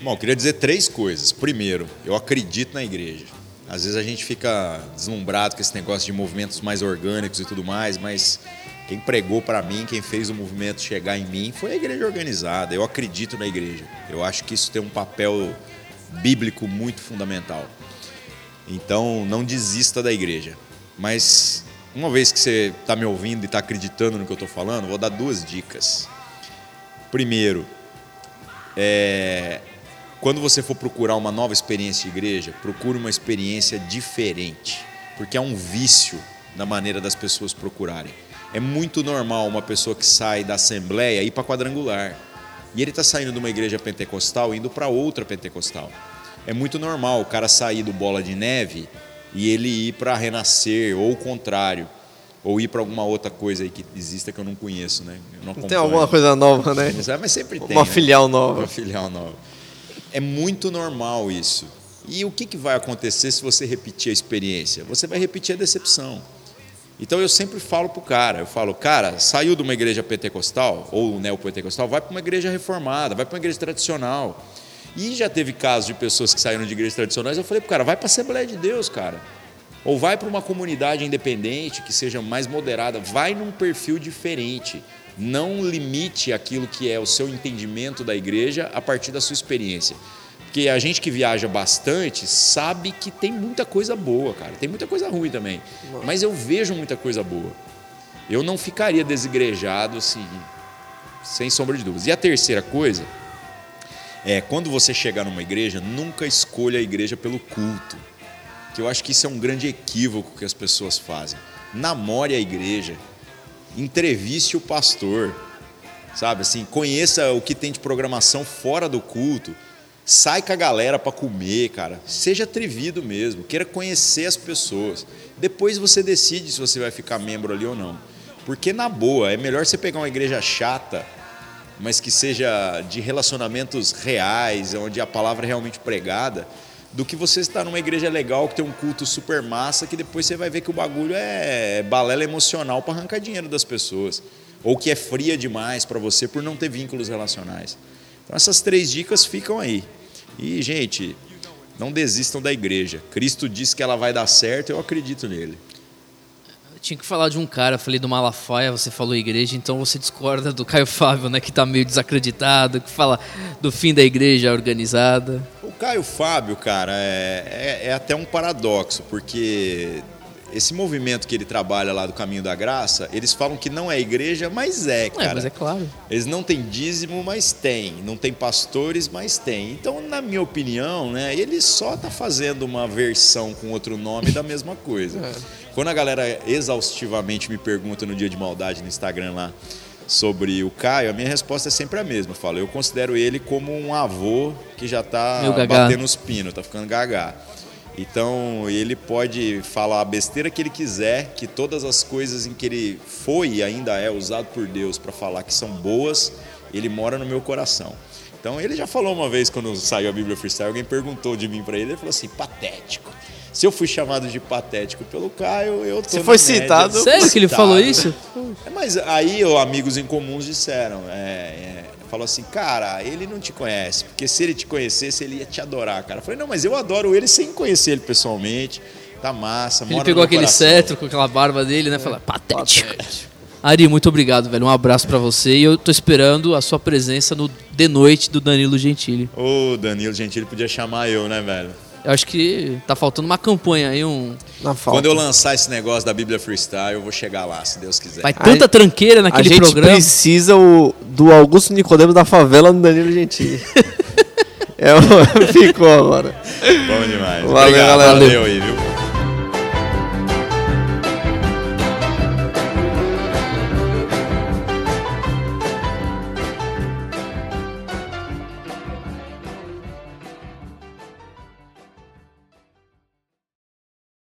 Bom, eu queria dizer três coisas. Primeiro, eu acredito na igreja. Às vezes a gente fica deslumbrado com esse negócio de movimentos mais orgânicos e tudo mais, mas quem pregou para mim, quem fez o movimento chegar em mim, foi a igreja organizada. Eu acredito na igreja. Eu acho que isso tem um papel bíblico muito fundamental. Então, não desista da igreja. Mas, uma vez que você está me ouvindo e está acreditando no que eu estou falando, vou dar duas dicas. Primeiro, é, quando você for procurar uma nova experiência de igreja, procure uma experiência diferente, porque é um vício na maneira das pessoas procurarem. É muito normal uma pessoa que sai da assembleia ir para quadrangular. E ele está saindo de uma igreja pentecostal indo para outra pentecostal. É muito normal o cara sair do bola de neve e ele ir para renascer, ou o contrário. Ou ir para alguma outra coisa aí que exista que eu não conheço, né? Eu não Tem alguma coisa nova, né? Mas sempre tem. Uma né? filial nova. Uma filial nova. É muito normal isso. E o que, que vai acontecer se você repetir a experiência? Você vai repetir a decepção. Então eu sempre falo pro cara, eu falo, cara, saiu de uma igreja pentecostal ou neopentecostal, vai para uma igreja reformada, vai para uma igreja tradicional. E já teve casos de pessoas que saíram de igrejas tradicionais, eu falei pro cara, vai para a Assembleia de Deus, cara. Ou vai para uma comunidade independente que seja mais moderada, vai num perfil diferente. Não limite aquilo que é o seu entendimento da igreja a partir da sua experiência. Porque a gente que viaja bastante sabe que tem muita coisa boa, cara. Tem muita coisa ruim também. Mas eu vejo muita coisa boa. Eu não ficaria desigrejado assim, sem sombra de dúvidas. E a terceira coisa é quando você chegar numa igreja, nunca escolha a igreja pelo culto. Que eu acho que isso é um grande equívoco que as pessoas fazem. Namore a igreja, entreviste o pastor, sabe assim, conheça o que tem de programação fora do culto. Sai com a galera para comer, cara. Seja atrevido mesmo, queira conhecer as pessoas. Depois você decide se você vai ficar membro ali ou não. Porque na boa, é melhor você pegar uma igreja chata, mas que seja de relacionamentos reais, onde a palavra é realmente pregada, do que você estar numa igreja legal que tem um culto super massa, que depois você vai ver que o bagulho é balela emocional para arrancar dinheiro das pessoas, ou que é fria demais para você por não ter vínculos relacionais. Então essas três dicas ficam aí. E gente, não desistam da igreja. Cristo disse que ela vai dar certo, eu acredito nele. Tinha que falar de um cara, falei do Malafaia, você falou igreja, então você discorda do Caio Fábio, né, que está meio desacreditado, que fala do fim da igreja organizada. O Caio Fábio, cara, é, é, é até um paradoxo, porque esse movimento que ele trabalha lá do Caminho da Graça, eles falam que não é igreja, mas é, cara. É, mas é claro. Eles não têm dízimo, mas tem. Não tem pastores, mas tem. Então, na minha opinião, né, ele só está fazendo uma versão com outro nome da mesma coisa. <laughs> Quando a galera exaustivamente me pergunta no dia de maldade no Instagram lá, sobre o Caio, a minha resposta é sempre a mesma. Eu falo, eu considero ele como um avô que já gagá. batendo os pinos, tá ficando gagá. Então ele pode falar a besteira que ele quiser, que todas as coisas em que ele foi e ainda é usado por Deus para falar que são boas, ele mora no meu coração. Então ele já falou uma vez quando saiu a Bíblia Freestyle, alguém perguntou de mim para ele, ele falou assim: patético. Se eu fui chamado de patético pelo Caio, eu tô Você foi média. citado? Sério que ele falou isso? É, mas aí ó, amigos em comuns disseram, é, é, falou assim, cara, ele não te conhece, porque se ele te conhecesse, ele ia te adorar, cara. Eu falei, não, mas eu adoro ele sem conhecer ele pessoalmente, tá massa, Ele pegou aquele coração. cetro com aquela barba dele, né? Fala, patético. Ari, muito obrigado, velho. Um abraço pra você e eu tô esperando a sua presença no The Noite do Danilo Gentili. Ô, Danilo Gentili podia chamar eu, né, velho? Eu acho que tá faltando uma campanha aí, um. Na falta. Quando eu lançar esse negócio da Bíblia Freestyle, eu vou chegar lá, se Deus quiser. Vai tanta tranqueira A naquele gente programa. precisa o, do Augusto Nicodemo da favela no Danilo Gentili. <laughs> é, o- <laughs> ficou agora. Bom demais. Valeu, Obrigado, galera. valeu aí, viu?